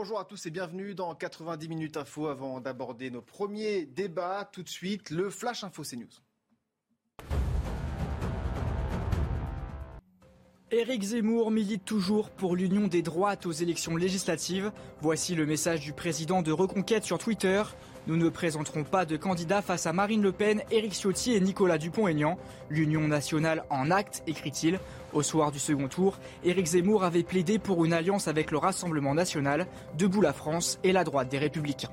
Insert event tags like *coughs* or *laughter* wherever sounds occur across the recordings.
Bonjour à tous et bienvenue dans 90 minutes info avant d'aborder nos premiers débats. Tout de suite, le Flash Info CNews. Éric Zemmour milite toujours pour l'union des droites aux élections législatives. Voici le message du président de Reconquête sur Twitter. Nous ne présenterons pas de candidats face à Marine Le Pen, Éric Ciotti et Nicolas Dupont-Aignan. L'union nationale en acte, écrit-il. Au soir du second tour, Éric Zemmour avait plaidé pour une alliance avec le Rassemblement national, Debout la France et la droite des Républicains.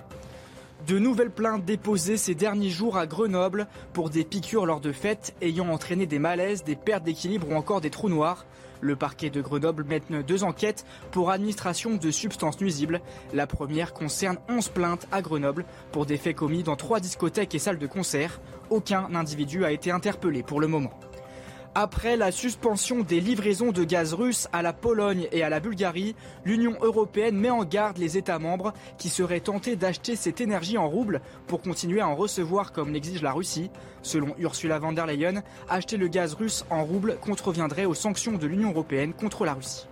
De nouvelles plaintes déposées ces derniers jours à Grenoble pour des piqûres lors de fêtes ayant entraîné des malaises, des pertes d'équilibre ou encore des trous noirs. Le parquet de Grenoble mène deux enquêtes pour administration de substances nuisibles. La première concerne 11 plaintes à Grenoble pour des faits commis dans trois discothèques et salles de concert. Aucun individu a été interpellé pour le moment. Après la suspension des livraisons de gaz russe à la Pologne et à la Bulgarie, l'Union européenne met en garde les États membres qui seraient tentés d'acheter cette énergie en roubles pour continuer à en recevoir comme l'exige la Russie. Selon Ursula von der Leyen, acheter le gaz russe en roubles contreviendrait aux sanctions de l'Union européenne contre la Russie.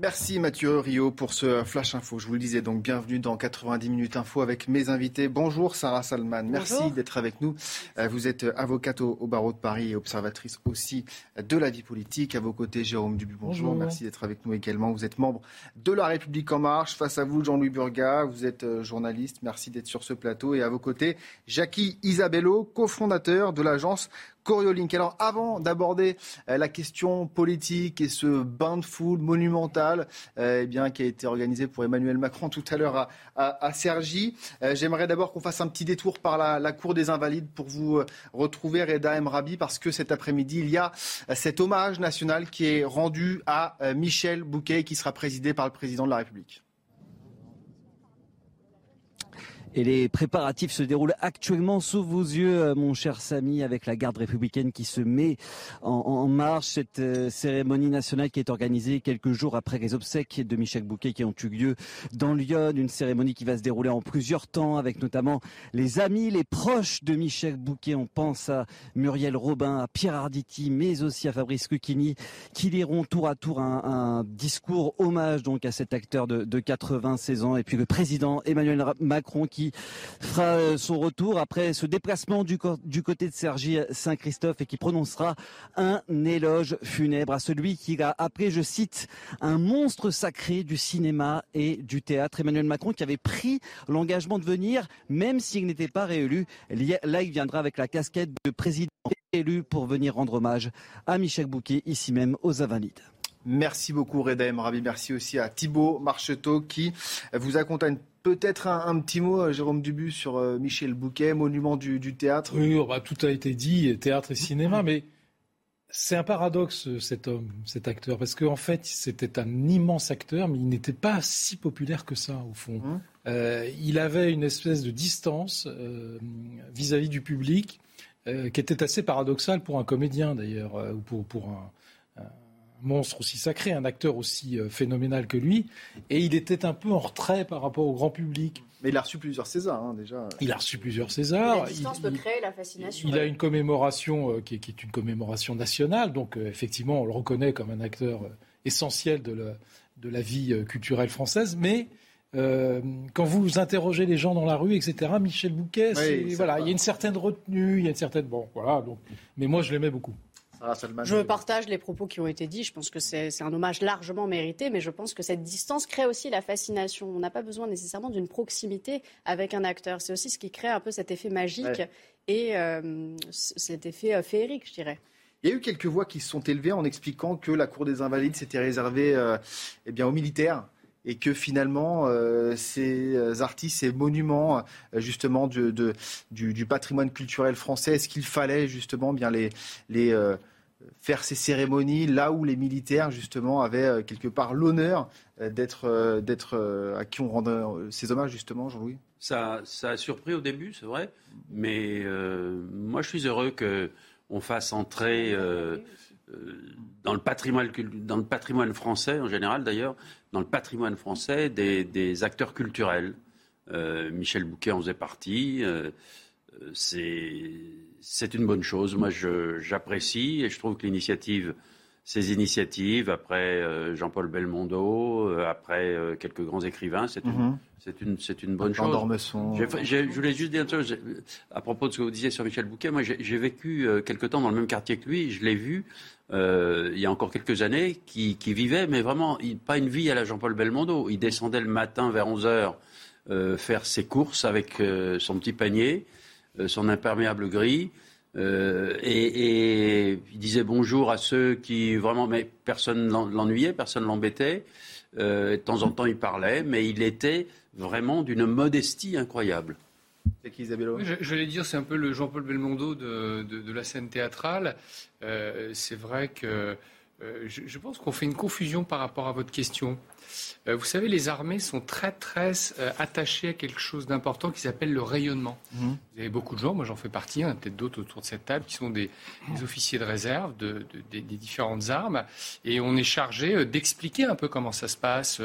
Merci Mathieu Rio pour ce Flash Info. Je vous le disais donc, bienvenue dans 90 minutes info avec mes invités. Bonjour Sarah Salman, merci d'être avec nous. Euh, vous êtes avocate au, barreau de Paris et observatrice aussi de la vie politique. À vos côtés, Jérôme Dubu, bonjour. Merci d'être avec nous également. Vous êtes membre de La République En Marche. Face à vous, Jean-Louis Burga, vous êtes euh, journaliste. Merci d'être sur ce plateau. Et à vos côtés, Jackie Isabello, cofondateur de l'agence Coriolink. Alors avant d'aborder euh, la question politique et ce bain de foule monumental euh, eh bien, qui a été organisé pour Emmanuel Macron tout à l'heure à, à, euh, j'aimerais d'abord qu'on fasse un petit détour par la, Cour des Invalides pour vous retrouver Reda Emrabi parce que cet après-midi, il y a cet hommage national qui est rendu à Michel Bouquet qui sera présidé par le président de la République. Et les préparatifs se déroulent actuellement sous vos yeux, euh, mon cher Samy, avec la garde républicaine qui se met en, marche. Cette euh, cérémonie nationale qui est organisée quelques jours après les obsèques de Michel Bouquet qui ont eu lieu dans Lyon. Une cérémonie qui va se dérouler en plusieurs temps avec notamment les amis, les proches de Michel Bouquet. On pense à Muriel Robin, à Pierre Arditi, mais aussi à Fabrice Lucchini, qui liront tour à tour un, discours hommage donc à cet acteur de, de 96 ans. Et puis le président Emmanuel Macron qui qui fera euh, son retour après ce déplacement du, côté de Sergi Saint-Christophe et qui prononcera un éloge funèbre à celui qu'il a appelé, je cite, un monstre sacré du cinéma et du théâtre. Emmanuel Macron qui avait pris l'engagement de venir, même s'il n'était pas réélu. Là, il viendra avec la casquette de président élu pour venir rendre hommage à Michel Bouquet, ici même aux Invalides. Merci beaucoup Reda Rabi. Merci aussi à Thibaut Marcheteau qui vous accompagne Peut-être un, petit mot, euh, Jérôme Dubu, sur euh, Michel Bouquet, monument du, théâtre. Oui, oh, bah, tout a été dit, théâtre et cinéma, mais c'est un paradoxe, cet homme, cet acteur, parce qu'en fait, c'était un immense acteur, mais il n'était pas si populaire que ça, au fond. Hum. Euh, il avait une espèce de distance vis-à-vis du public qui était assez paradoxale pour un comédien, d'ailleurs, ou pour, pour un monstre aussi sacré, un acteur aussi euh, phénoménal que lui, et il était un peu en retrait par rapport au grand public. Mais il a reçu plusieurs Césars, hein, déjà. Il a reçu plusieurs Césars. La distance il, peut créer la fascination. Il, a une commémoration euh, qui, est, une commémoration nationale, donc euh, effectivement, on le reconnaît comme un acteur essentiel de la, de la vie culturelle française, mais quand vous interrogez les gens dans la rue, etc., Michel Bouquet, voilà, il y a une certaine retenue, il y a une certaine bon, voilà. Donc, mais moi, je l'aimais beaucoup. Je partage les propos qui ont été dits. Je pense que c'est un hommage largement mérité, mais je pense que cette distance crée aussi la fascination. On n'a pas besoin nécessairement d'une proximité avec un acteur. C'est aussi ce qui crée un peu cet effet magique et euh, cet effet euh, féerique, je dirais. Il y a eu quelques voix qui se sont élevées en expliquant que la Cour des Invalides s'était réservée euh, eh bien, aux militaires et que finalement ces artistes, ces monuments justement du, du, patrimoine culturel français, est-ce qu'il fallait justement bien les, les faire ces cérémonies là où les militaires justement avaient quelque part l'honneur d'être, d'être à qui on rendait ces hommages justement, Jean-Louis? Ça, ça a surpris au début, c'est vrai, mais euh, moi je suis heureux qu'on fasse entrer euh, euh, dans, le patrimoine, dans le patrimoine français, en général d'ailleurs, dans le patrimoine français des, acteurs culturels. Michel Bouquet en faisait partie. c'est une bonne chose. Moi j'apprécie et je trouve que l'initiative ces initiatives, après Jean-Paul Belmondo, après quelques grands écrivains, c'est une. C'est une, bonne chose. Je voulais juste dire une chose à propos de ce que vous disiez sur Michel Bouquet. Moi, j'ai vécu euh, quelque temps dans le même quartier que lui. Je l'ai vu euh, il y a encore quelques années, qui, vivait, mais vraiment pas une vie à la Jean-Paul Belmondo. Il descendait le matin vers 11 h euh, faire ses courses avec son petit panier, son imperméable gris. Et, il disait bonjour à ceux qui vraiment, mais personne l'ennuyait, personne l'embêtait. de temps en temps, il parlait, mais il était vraiment d'une modestie incroyable. Oui, je, vais dire, c'est un peu le Jean-Paul Belmondo de, la scène théâtrale. Euh, c'est vrai que euh, je, pense qu'on fait une confusion par rapport à votre question. Euh, vous savez, les armées sont très, très euh, attachées à quelque chose d'important qui s'appelle le rayonnement. Mhm. Vous avez beaucoup de gens, moi j'en fais partie, hein, peut-être d'autres autour de cette table, qui sont des, officiers de réserve de, des, différentes armes. Et on est chargé d'expliquer un peu comment ça se passe,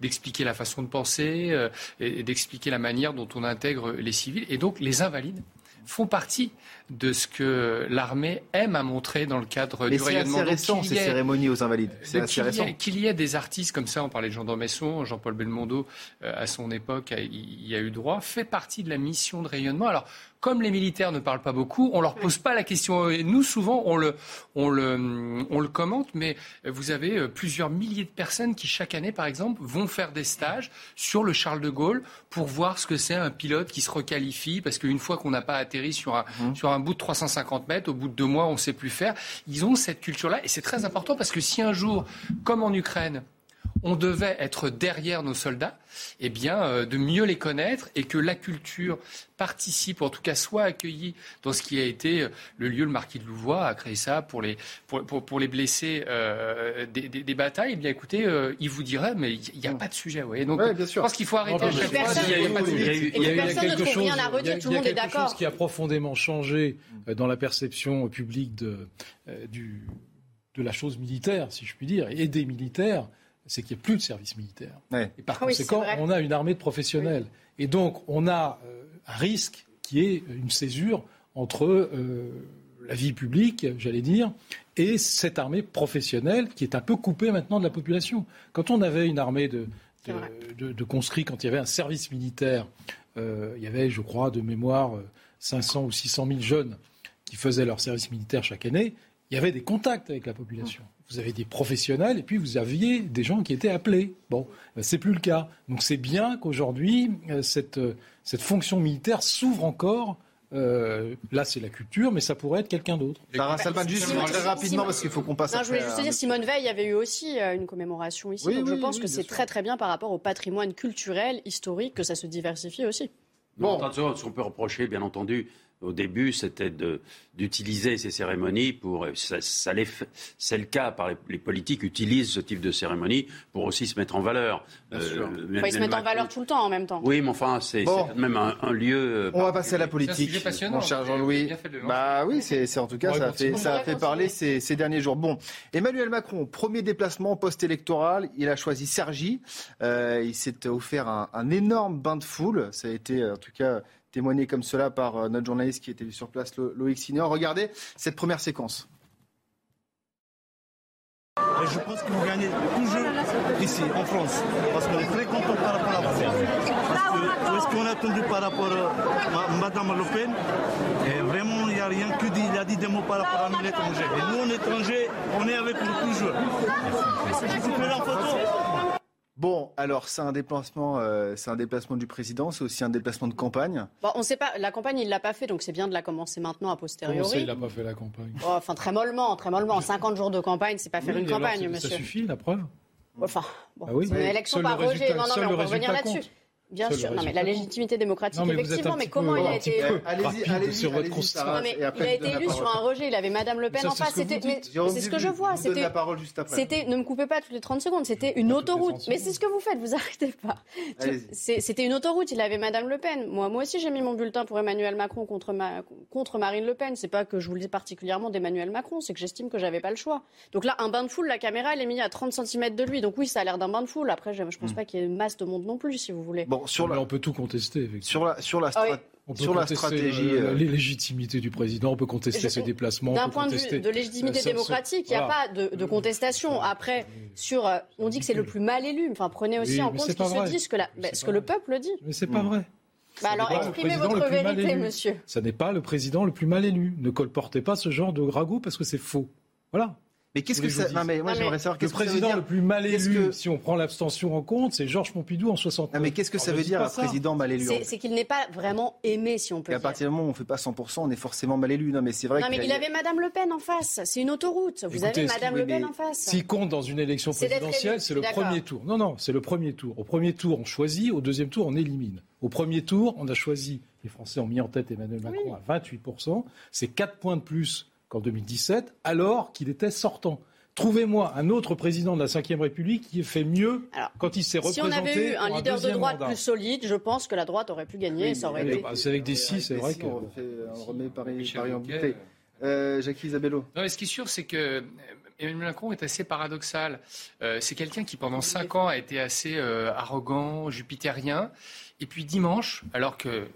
d'expliquer la façon de penser, et d'expliquer la manière dont on intègre les civils. Et donc les invalides font partie de ce que l'armée aime à montrer dans le cadre du rayonnement. C'est récent, ces cérémonies aux Invalides. C'est assez récent. Qu'il y ait des artistes comme ça, on parlait de Jean d'Ormesson, Jean-Paul Belmondo, euh, à son époque, il y a eu droit, fait partie de la mission de rayonnement. Alors, comme les militaires ne parlent pas beaucoup, on leur pose pas la question. Nous, souvent, on le, on le, on le commente, mais vous avez euh, plusieurs milliers de personnes qui, chaque année, par exemple, vont faire des stages sur le Charles de Gaulle pour voir ce que c'est un pilote qui se requalifie, parce qu'une fois qu'on n'a pas atterri sur un, mmh. sur un bout de 350 mètres, au bout de deux mois, on ne sait plus faire. Ils ont cette culture-là, et c'est très important parce que si un jour, comme en Ukraine, on devait être derrière nos soldats, eh bien, euh, de mieux les connaître et que la culture participe, en tout cas soit accueillie dans ce qui a été euh, le lieu, le marquis de Louvois a créé ça pour les, pour, les blessés euh, des, batailles. Eh bien, écoutez, il vous dirait, mais il n'y a pas de sujet. Ouais. Donc, je pense qu'il faut arrêter. Il y a quelque chose, tout le monde est d'accord. chose qui a profondément changé dans la perception publique de, du, de la chose militaire, si je puis dire, et des militaires c'est qu'il n'y a plus de service militaire. Et par ah conséquent, on a une armée de professionnels. Et donc, on a euh, un risque qui est une césure entre euh, la vie publique, j'allais dire, et cette armée professionnelle qui est un peu coupée maintenant de la population. Quand on avait une armée de, de, conscrits, quand il y avait un service militaire, euh, il y avait, je crois, de mémoire, 500 ou 600 000 jeunes qui faisaient leur service militaire chaque année, il y avait des contacts avec la population vous avez des professionnels et puis vous aviez des gens qui étaient appelés. Bon, euh, c'est plus le cas. Donc c'est bien qu'aujourd'hui euh, cette, euh, cette fonction militaire s'ouvre encore. là, c'est la culture, mais ça pourrait être quelqu'un d'autre. Sarah Salman, juste très rapidement, parce qu'il faut qu'on passe. Non, je voulais juste dire, Simone Veil, il y avait eu aussi une commémoration ici. donc je pense que c'est très très bien par rapport au patrimoine culturel, historique, que ça se diversifie aussi. Bon. ce qu'on peut reprocher, bien entendu, au début, c'était d'utiliser ces cérémonies pour. Ça, c'est le cas par les, politiques utilisent ce type de cérémonie pour aussi se mettre en valeur. Euh, ils se mettent en valeur tout le temps en même temps. Oui, mais enfin, c'est même un, lieu. Euh, On va passer à la politique. Mon cher Jean-Louis. Bah oui, c'est en tout cas ça a fait, ça a fait parler ces, ces, derniers jours. Bon, Emmanuel Macron, premier déplacement post-électoral, il a choisi Sergi. Euh, il s'est offert un, un énorme bain de foule. Ça a été en tout cas témoigné comme cela par euh, notre journaliste qui était sur place, Loïc Signor. Regardez cette première séquence. je pense qu'ils vont gagner toujours ici, en France. Parce qu'on est très content par rapport à la France. Parce que ce qu'on a attendu par rapport à Mme Le Pen, vraiment, il n'y a rien que dit. Il a dit des mots par rapport à l'étranger. Et nous, on est étrangers, on est avec le plus joueur. Bon, alors c'est un déplacement, euh, c'est un déplacement du président, c'est aussi un déplacement de campagne. Bon, on sait pas, la campagne il l'a pas fait, donc c'est bien de la commencer maintenant a posteriori. Comment ça, il n'a pas fait la campagne? Oh, Enfin très mollement, très mollement. 50 jours de campagne, c'est pas faire une campagne, monsieur. Ça suffit, la preuve? Enfin, bon, ah oui, c'est une élection par rejet. Non, non, mais on va revenir là-dessus. Bien sûr, non, mais la légitimité démocratique, effectivement, mais comment il a été. Allez-y, allez sur votre constat. il a été élu sur un rejet, il avait Madame Le Pen en face. C'était, c'est ce que je vois. C'était, c'était, ne me coupez pas toutes les 30 secondes, c'était une autoroute. Mais c'est ce que vous faites, vous *laughs* arrêtez pas. C'était une autoroute, il avait Madame Le Pen. Moi, moi aussi, j'ai mis mon bulletin pour Emmanuel Macron contre, contre Marine Le Pen. C'est pas que je voulais particulièrement d'Emmanuel Macron, c'est que j'estime que j'avais pas le choix. Donc là, un bain de foule, la caméra, elle est mise à 30 cm de lui. Donc oui, ça a l'air d'un bain de foule. Après, je, pense hmm. pas qu'il y ait une masse de monde non plus, si vous voulez on peut tout contester. Sur la, sur la, sur la stratégie. Euh, légitimité du président, on peut contester ses déplacements. D'un point de vue de légitimité démocratique, il n'y a pas de, contestation. Après, sur, euh, on dit que c'est le plus mal élu. Enfin, prenez aussi en compte ce qui se dit, ce que, la, ce que le peuple dit. Mais c'est pas vrai. Bah alors exprimez votre vérité, monsieur. Ça n'est pas le président le plus mal élu. Ne colportez pas ce genre de ragoût parce que c'est faux. Voilà. Mais qu'est-ce que ça non, mais moi j'aimerais savoir le président le plus mal élu, si on prend l'abstention en compte, c'est Georges Pompidou en 60. Non, mais qu'est-ce que ça veut dire un président mal élu C'est qu'il n'est pas vraiment aimé, si on peut. Et à partir du moment où on fait pas 100 on est forcément mal élu. Non, mais c'est vrai. Non, mais il avait Madame Le Pen en face. C'est une autoroute. Vous avez Madame Le Pen en face. S'il compte dans une élection présidentielle, c'est le premier tour. Non, non, c'est le premier tour. Au premier tour, on choisit. Au deuxième tour, on élimine. Au premier tour, on a choisi. Les Français ont mis en tête Emmanuel Macron à 28% C'est 4 points de plus qu'en 2017, alors qu'il était sortant. Trouvez-moi un autre président de la Ve République qui ait fait mieux quand il s'est représenté. Si on avait eu un leader de droite plus solide, je pense que la droite aurait pu gagner. ça aurait été... Bah, c'est avec des six, c'est vrai que. On, remet Paris, Paris en bouteille. Euh, Jacques Isabello. Non, mais ce qui est sûr, c'est que euh, Emmanuel Macron est assez paradoxal. Euh, c'est quelqu'un qui, pendant cinq ans, a été assez euh, arrogant, jupitérien. Et puis dimanche, alors que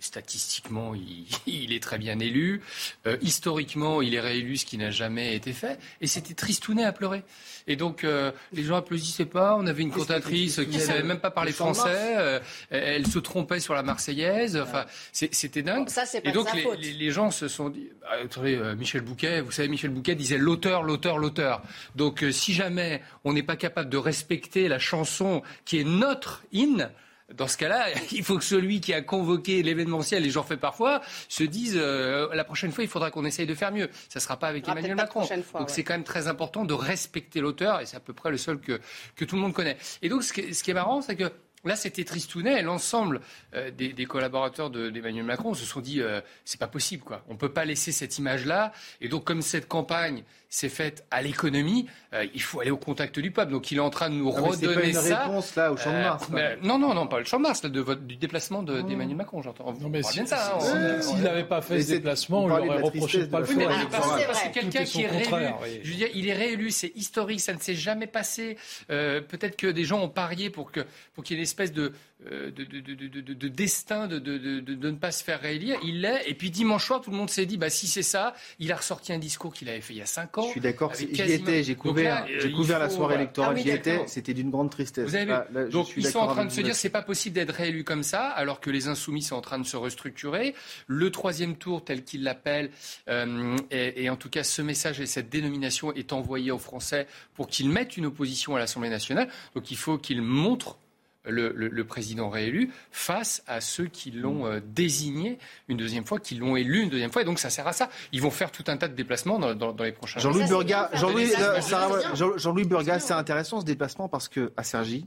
statistiquement, *laughs* il, est très bien élu. Euh, historiquement, il est réélu, ce qui n'a jamais été fait. Et c'était tristounet à pleurer. Et donc, euh, les gens applaudissaient pas. On avait une cantatrice qui savait même pas parler français. Euh, elle se trompait sur la Marseillaise. Enfin, c'était dingue. Ça, et donc, les, les, gens se sont dit, bah, attendez, Michel Bouquet, vous savez, Michel Bouquet disait l'auteur, l'auteur, l'auteur. Donc, si jamais on n'est pas capable de respecter la chanson qui est notre hymne, dans ce cas-là, *laughs* il faut que celui qui a convoqué l'événementiel, et j'en fais parfois, se dise euh, la prochaine fois, il faudra qu'on essaye de faire mieux. Ça ne sera pas avec Emmanuel Macron. Donc c'est quand même très important de respecter l'auteur, et c'est à peu près le seul que, que tout le monde connaît. Et donc ce qui, ce qui est marrant, c'est que Là, c'était Tristounet et l'ensemble euh, des, des, collaborateurs d'Emmanuel Macron se sont dit euh, c'est pas possible, quoi. On peut pas laisser cette image-là. Et donc, comme cette campagne s'est faite à l'économie, euh, il faut aller au contact du peuple. Donc, il est en train de nous redonner pas une ça. réponse là au Champ de Mars. non, non, non, pas le Champ de Mars, de du déplacement d'Emmanuel Macron. J'entends. Non, mais si, ça. Hein, s'il n'avait pas fait ce déplacement, on lui aurait reproché de pas le faire. parce que quelqu'un qui est réélu, je veux dire, il est réélu, c'est historique, ça ne s'est jamais passé. Peut-être que des gens ont parié pour que pour qu'il y ait une espèce de euh, de, de, destin de, ne pas se faire réélire. Il l'est. Et puis dimanche soir, tout le monde s'est dit, bah, si c'est ça, il a ressorti un discours qu'il avait fait il y a cinq ans. Je suis d'accord. J'y étais. J'ai couvert, j'ai couvert la soirée électorale. Ah j'y étais. C'était d'une grande tristesse. Vous avez Donc ils sont en train de se dire, c'est pas possible d'être réélu comme ça, alors que les insoumis sont en train de se restructurer. Le troisième tour, tel qu'il l'appelle, euh, et, en tout cas, ce message et cette dénomination est envoyé aux Français pour qu'ils mettent une opposition à l'Assemblée nationale. Donc il faut qu'ils montrent le, président réélu face à ceux qui l'ont euh, désigné une deuxième fois, qui l'ont élu une deuxième fois. Et donc ça sert à ça. Ils vont faire tout un tas de déplacements dans, les prochains Jean-Louis Burga, Jean-Louis Burga, c'est intéressant ce déplacement parce que à Sergi,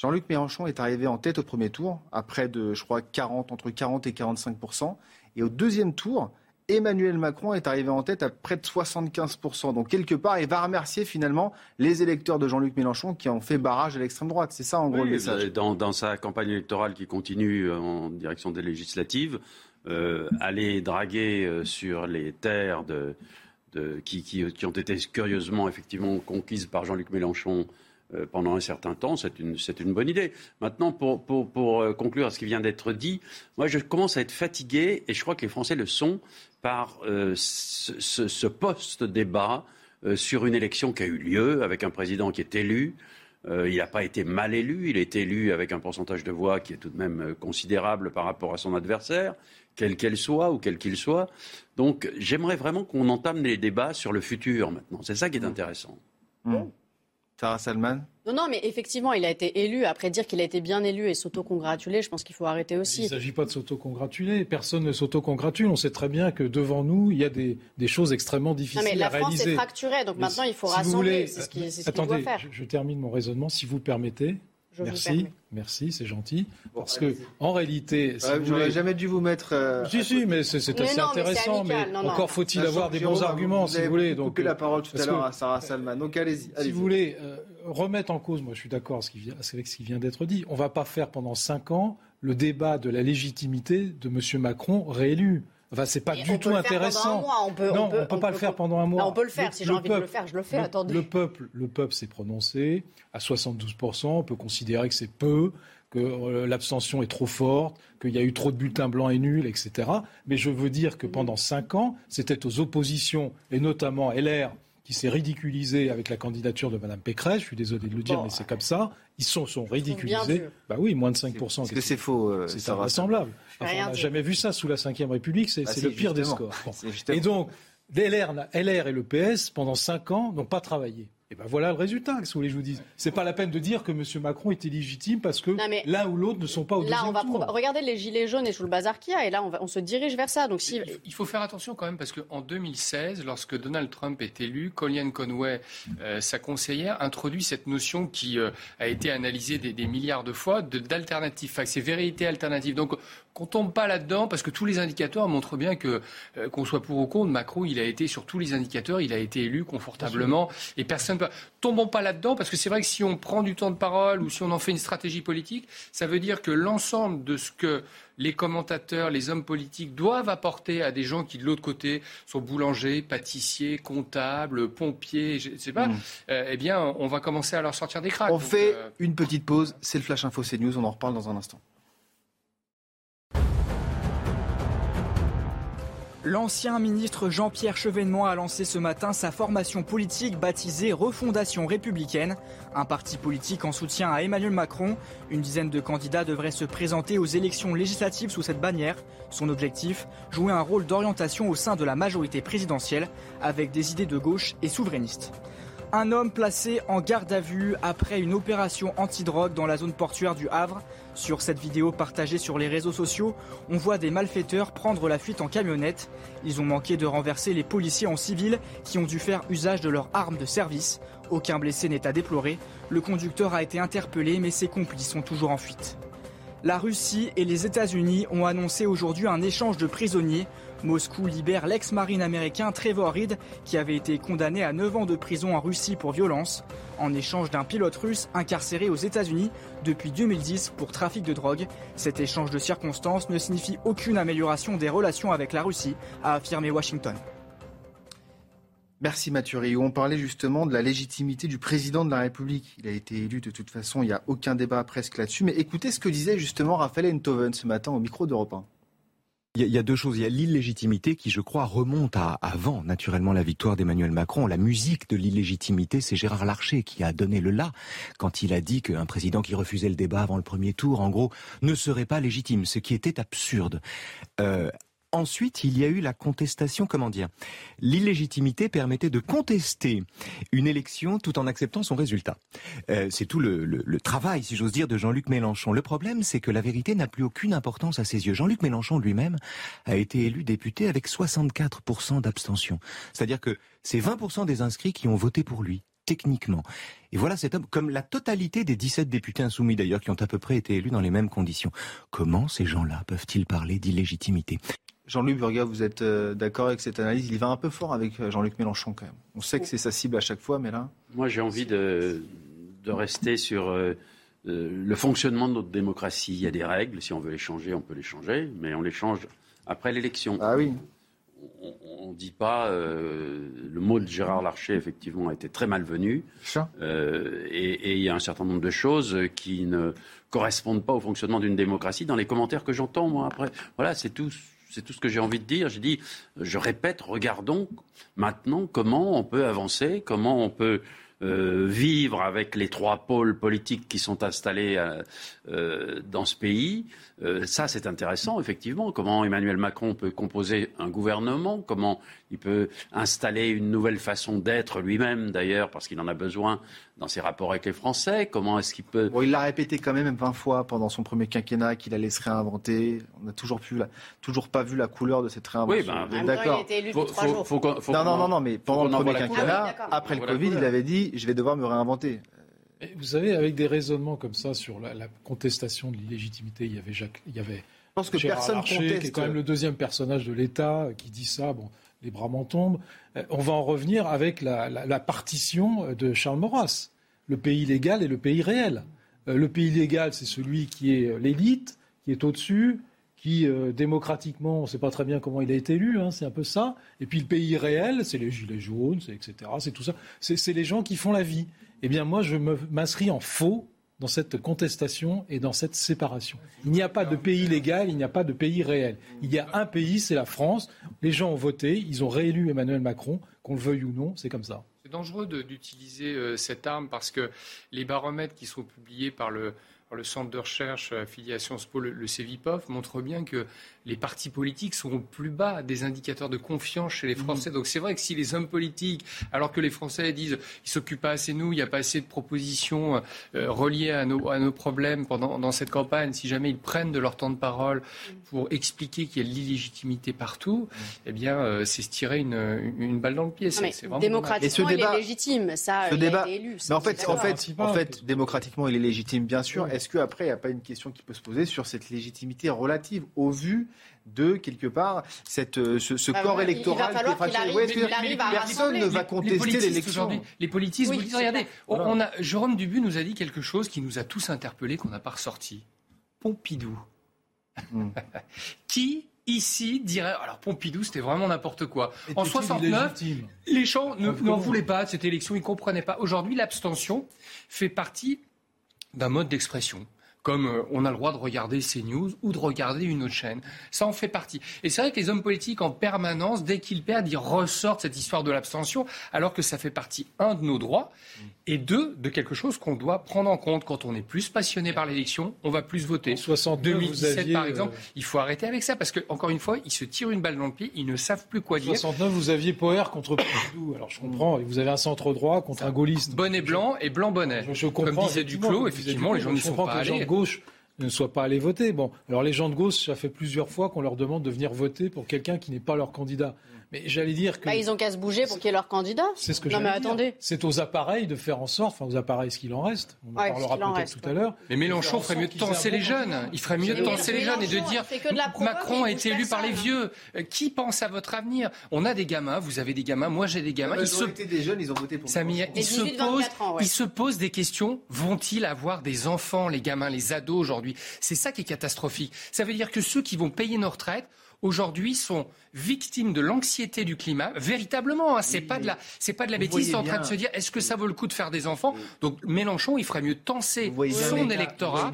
Jean-Luc Mélenchon est arrivé en tête au premier tour, après de, je crois, 40, entre 40 et 45% Et au deuxième tour, Emmanuel Macron est arrivé en tête à près de 75%. Donc quelque part, il va remercier finalement les électeurs de Jean-Luc Mélenchon qui ont fait barrage à l'extrême droite. C'est ça en gros le message. Dans, sa campagne électorale qui continue en direction des législatives, euh, aller draguer euh, sur les terres de, qui, ont été curieusement effectivement conquises par Jean-Luc Mélenchon euh, pendant un certain temps, c'est une, une, bonne idée. Maintenant, pour, pour, pour conclure à ce qui vient d'être dit, moi je commence à être fatigué, et je crois que les Français le sont, par euh, ce, post-débat euh, sur une élection qui a eu lieu avec un président qui est élu. il n'a pas été mal élu, il est élu avec un pourcentage de voix qui est tout de même considérable par rapport à son adversaire, quelle qu'elle soit ou quel qu'il soit. Donc j'aimerais vraiment qu'on entame les débats sur le futur maintenant. C'est ça qui est intéressant. Mmh. Sarah Salman non, non, mais effectivement, il a été élu. Après dire qu'il a été bien élu et s'autocongratuler, je pense qu'il faut arrêter aussi. Il ne s'agit pas de s'autocongratuler. Personne ne s'autocongratule. On sait très bien que devant nous, il y a des, choses extrêmement difficiles non, mais la France est fracturée, donc maintenant il faut rassembler. C'est ce qu'il attendez, faire. Je, je, termine mon raisonnement, si vous permettez. Merci, merci, c'est gentil. parce que en réalité, si vous n'aurais jamais dû vous mettre. Euh, si, si, mais c'est assez intéressant. Mais, encore faut-il avoir des bons arguments, si vous voulez. Donc, la parole tout à l'heure à Sarah Salman. Donc allez-y. si vous voulez euh, remettre en cause, moi je suis d'accord avec ce qui vient d'être dit. On ne va pas faire pendant cinq ans le débat de la légitimité de M. Macron réélu. Enfin, c'est pas du tout intéressant. On peut, non, on peut, peut pas le faire pendant un mois. on peut le faire. si j'ai envie de le faire, je le fais. Le, attendez. Le peuple, le peuple s'est prononcé à 72%. On peut considérer que c'est peu, que euh, l'abstention est trop forte, qu'il y a eu trop de bulletins blancs et nuls, etc. Mais je veux dire que pendant cinq ans, c'était aux oppositions, et notamment LR, qui s'est ridiculisé avec la candidature de Mme Pécresse. Je suis désolé de le dire, mais c'est comme ça. Ils sont, sont ridiculisés. Bah oui, moins de 5%. Est-ce que c'est faux euh, C'est invraisemblable. on n'a jamais vu ça sous la Ve République. C'est bah le pire des scores. Et donc, LR, LR et le PS, pendant 5 ans, n'ont pas travaillé. Et ben voilà le résultat, que vous voulez que je vous dise? C'est pas la peine de dire que M. Macron était légitime parce que l'un ou l'autre ne sont pas au là, on va Regardez les gilets jaunes et tout le bazar qu'il y a, et là on, va, on se dirige vers ça. Donc si... Il faut faire attention quand même parce qu'en 2016, lorsque Donald Trump est élu, Collian Conway, euh, sa conseillère, introduit cette notion qui euh, a été analysée des, milliards de fois d'alternative. C'est vérité alternative. Donc qu'on tombe pas là-dedans parce que tous les indicateurs montrent bien que euh, qu'on soit pour ou contre, Macron, il a été sur tous les indicateurs, il a été élu confortablement et personne ne tombons pas là-dedans parce que c'est vrai que si on prend du temps de parole ou si on en fait une stratégie politique, ça veut dire que l'ensemble de ce que les commentateurs, les hommes politiques doivent apporter à des gens qui de l'autre côté sont boulangers, pâtissiers, comptables, pompiers, je ne sais pas, mm. euh, eh bien on va commencer à leur sortir des cracks. On fait euh, une petite pause, c'est le Flash Info CNews, on en reparle dans un instant. L'ancien ministre Jean-Pierre Chevènement a lancé ce matin sa formation politique baptisée Refondation républicaine, un parti politique en soutien à Emmanuel Macron. Une dizaine de candidats devraient se présenter aux élections législatives sous cette bannière. Son objectif, jouer un rôle d'orientation au sein de la majorité présidentielle avec des idées de gauche et souverainistes. Un homme placé en garde à vue après une opération antidrogue dans la zone portuaire du Havre. Sur cette vidéo partagée sur les réseaux sociaux, on voit des malfaiteurs prendre la fuite en camionnette. Ils ont manqué de renverser les policiers en civil qui ont dû faire usage de leurs armes de service. Aucun blessé n'est à déplorer. Le conducteur a été interpellé mais ses complices sont toujours en fuite. La Russie et les États-Unis ont annoncé aujourd'hui un échange de prisonniers. Moscou libère l'ex-marine américain Trevor Reed, qui avait été condamné à 9 ans de prison en Russie pour violence, en échange d'un pilote russe incarcéré aux États-Unis depuis 2010 pour trafic de drogue. Cet échange de circonstances ne signifie aucune amélioration des relations avec la Russie, a affirmé Washington. Merci Mathieu On parlait justement de la légitimité du président de la République. Il a été élu de toute façon, il n'y a aucun débat presque là-dessus. Mais écoutez ce que disait justement Raphaël Enthoven ce matin au micro d'Europe 1. Il y, a, deux choses. Il y a l'illégitimité qui, je crois, remonte à avant, naturellement, la victoire d'Emmanuel Macron. La musique de l'illégitimité, c'est Gérard Larcher qui a donné le là quand il a dit qu'un président qui refusait le débat avant le premier tour, en gros, ne serait pas légitime, ce qui était absurde. Euh, Ensuite, il y a eu la contestation, comment dire L'illégitimité permettait de contester une élection tout en acceptant son résultat. Euh, c'est tout le, le, travail, si j'ose dire, de Jean-Luc Mélenchon. Le problème, c'est que la vérité n'a plus aucune importance à ses yeux. Jean-Luc Mélenchon lui-même a été élu député avec 64% d'abstention. C'est-à-dire que c'est 20% des inscrits qui ont voté pour lui techniquement. Et voilà cet homme, comme la totalité des 17 députés insoumis d'ailleurs, qui ont à peu près été élus dans les mêmes conditions. Comment ces gens-là peuvent-ils parler d'illégitimité? Jean-Luc Burga, vous êtes euh, d'accord avec cette analyse? Il va un peu fort avec euh, Jean-Luc Mélenchon quand même. On sait que c'est sa cible à chaque fois, mais là. Moi, j'ai envie de, de, rester sur euh, le fonctionnement de notre démocratie. Il y a des règles. Si on veut les changer, on peut les changer, mais on les change après l'élection. Ah oui. On ne dit pas. le mot de Gérard Larcher, effectivement, a été très malvenu. Euh, et, et il y a un certain nombre de choses qui ne correspondent pas au fonctionnement d'une démocratie dans les commentaires que j'entends, moi, après. Voilà, c'est tout c'est tout ce que j'ai envie de dire. J'ai dit, je répète, regardons maintenant comment on peut avancer, comment on peut euh, vivre avec les trois pôles politiques qui sont installés euh, euh, dans ce pays. ça, c'est intéressant, effectivement. Comment Emmanuel Macron peut composer un gouvernement, comment il peut installer une nouvelle façon d'être lui-même, d'ailleurs, parce qu'il en a besoin dans ses rapports avec les Français. Comment est-ce qu'il peut... Bon, il l'a répété quand même 20 fois pendant son premier quinquennat qu'il allait se réinventer. On n'a toujours, toujours pas vu la couleur de cette réinvention. Oui, ben, d'accord. non, non, non, non, mais pendant le premier quinquennat, après le Covid, il avait dit je vais devoir me réinventer. vous savez, avec des raisonnements comme ça sur la, contestation de l'illégitimité, il y avait Jacques, il y avait je pense que personne Larcher, conteste. qui est quand même le deuxième personnage de l'État, qui dit ça. Bon, les bras m'en tombent. Euh, on va en revenir avec la, partition de Charles Maurras, le pays légal et le pays réel. Euh, le pays légal, c'est celui qui est l'élite, qui est au-dessus, qui euh, démocratiquement, on ne sait pas très bien comment il a été élu, hein, c'est un peu ça. Et puis le pays réel, c'est les gilets jaunes, etc. C'est tout ça. C'est les gens qui font la vie. Eh bien, moi, je m'inscris en faux dans cette contestation et dans cette séparation. Il n'y a pas de pays légal, il n'y a pas de pays réel. Il y a un pays, c'est la France. Les gens ont voté, ils ont réélu Emmanuel Macron, qu'on le veuille ou non, c'est comme ça. C'est dangereux d'utiliser euh, cette arme parce que les baromètres qui sont publiés par le, le centre de recherche affiliation SPO, le, le CEVIPOF, montre bien que les partis politiques seront plus bas des indicateurs de confiance chez les mmh. Français. Donc c'est vrai que si les hommes politiques, alors que les Français disent ils s'occupent pas assez de nous, il n'y a pas assez de propositions euh, reliées à nos, à nos problèmes pendant dans cette campagne, si jamais ils prennent de leur temps de parole pour expliquer qu'il y a de l'illégitimité partout, mmh. eh bien euh, c'est se tirer une, une, balle dans le pied. C'est vraiment démocratiquement, il est légitime. Ça, ce débat, élu, mais en fait, en fait, en fait, démocratiquement, il est légitime, bien sûr. Est-ce qu'après, il n'y a pas une question qui peut se poser sur cette légitimité relative au vu de quelque part cette, euh, ce, bah, corps électoral qui est fragile. personne ne va contester l'élection. Les politiques, vous dites, regardez, on, a, Jérôme Dubu nous a dit quelque chose qui nous a tous interpellés, qu'on n'a pas ressorti. Pompidou. Hmm. *laughs* qui ici dirait alors Pompidou c'était vraiment n'importe quoi. en 69, les gens n'en voulaient pas de cette élection, ils comprenaient pas. Aujourd'hui, l'abstention fait partie d'un mode d'expression comme euh, on a le droit de regarder CNews ou de regarder une autre chaîne. Ça en fait partie. Et c'est vrai que les hommes politiques, en permanence, dès qu'ils perdent, ils ressortent cette histoire de l'abstention, alors que ça fait partie, un, de nos droits, et deux, de quelque chose qu'on doit prendre en compte. Quand on est plus passionné par l'élection, on va plus voter. En 2017, par exemple, euh, il faut arrêter avec ça, parce que, encore une fois, ils se tirent une balle dans le pied, ils ne savent plus quoi dire. En 69, vous aviez Poher contre Pompidou. Alors je comprends, vous avez un centre droit contre un gaulliste. Bonnet blanc et blanc bonnet. Je, comprends. Comme disait Duclos, effectivement, les gens n'y sont pas allés gauche ne soient pas allés voter. Bon, alors les gens de gauche, ça fait plusieurs fois qu'on leur demande de venir voter pour quelqu'un qui n'est pas leur candidat. Mais j'allais dire que. Bah, ils ont qu'à se bouger pour qu'il y ait leur candidat. C'est ce que Non, mais attendez. C'est aux appareils de faire en sorte, enfin aux appareils, ce qu'il en reste. On en parlera peut-être tout à l'heure. Mais Mélenchon ferait mieux de tenser les jeunes. Il ferait mieux de tenser les jeunes et de dire Macron a été élu par les vieux. Euh, qui pense à votre avenir? On a des gamins, vous avez des gamins, moi j'ai des gamins. Ils, se... des jeunes, ils ont voté pour Samir, ils, se posent, ils se posent des questions. Vont-ils avoir des enfants, les gamins, les ados aujourd'hui? C'est ça qui est catastrophique. Ça veut dire que ceux qui vont payer nos retraites, aujourd'hui sont victimes de l'anxiété du climat, véritablement. Hein, c'est pas de la, c'est pas de la bêtise. en train de se dire, est-ce que ça vaut le coup de faire des enfants Donc Mélenchon, il ferait mieux de tenser son électorat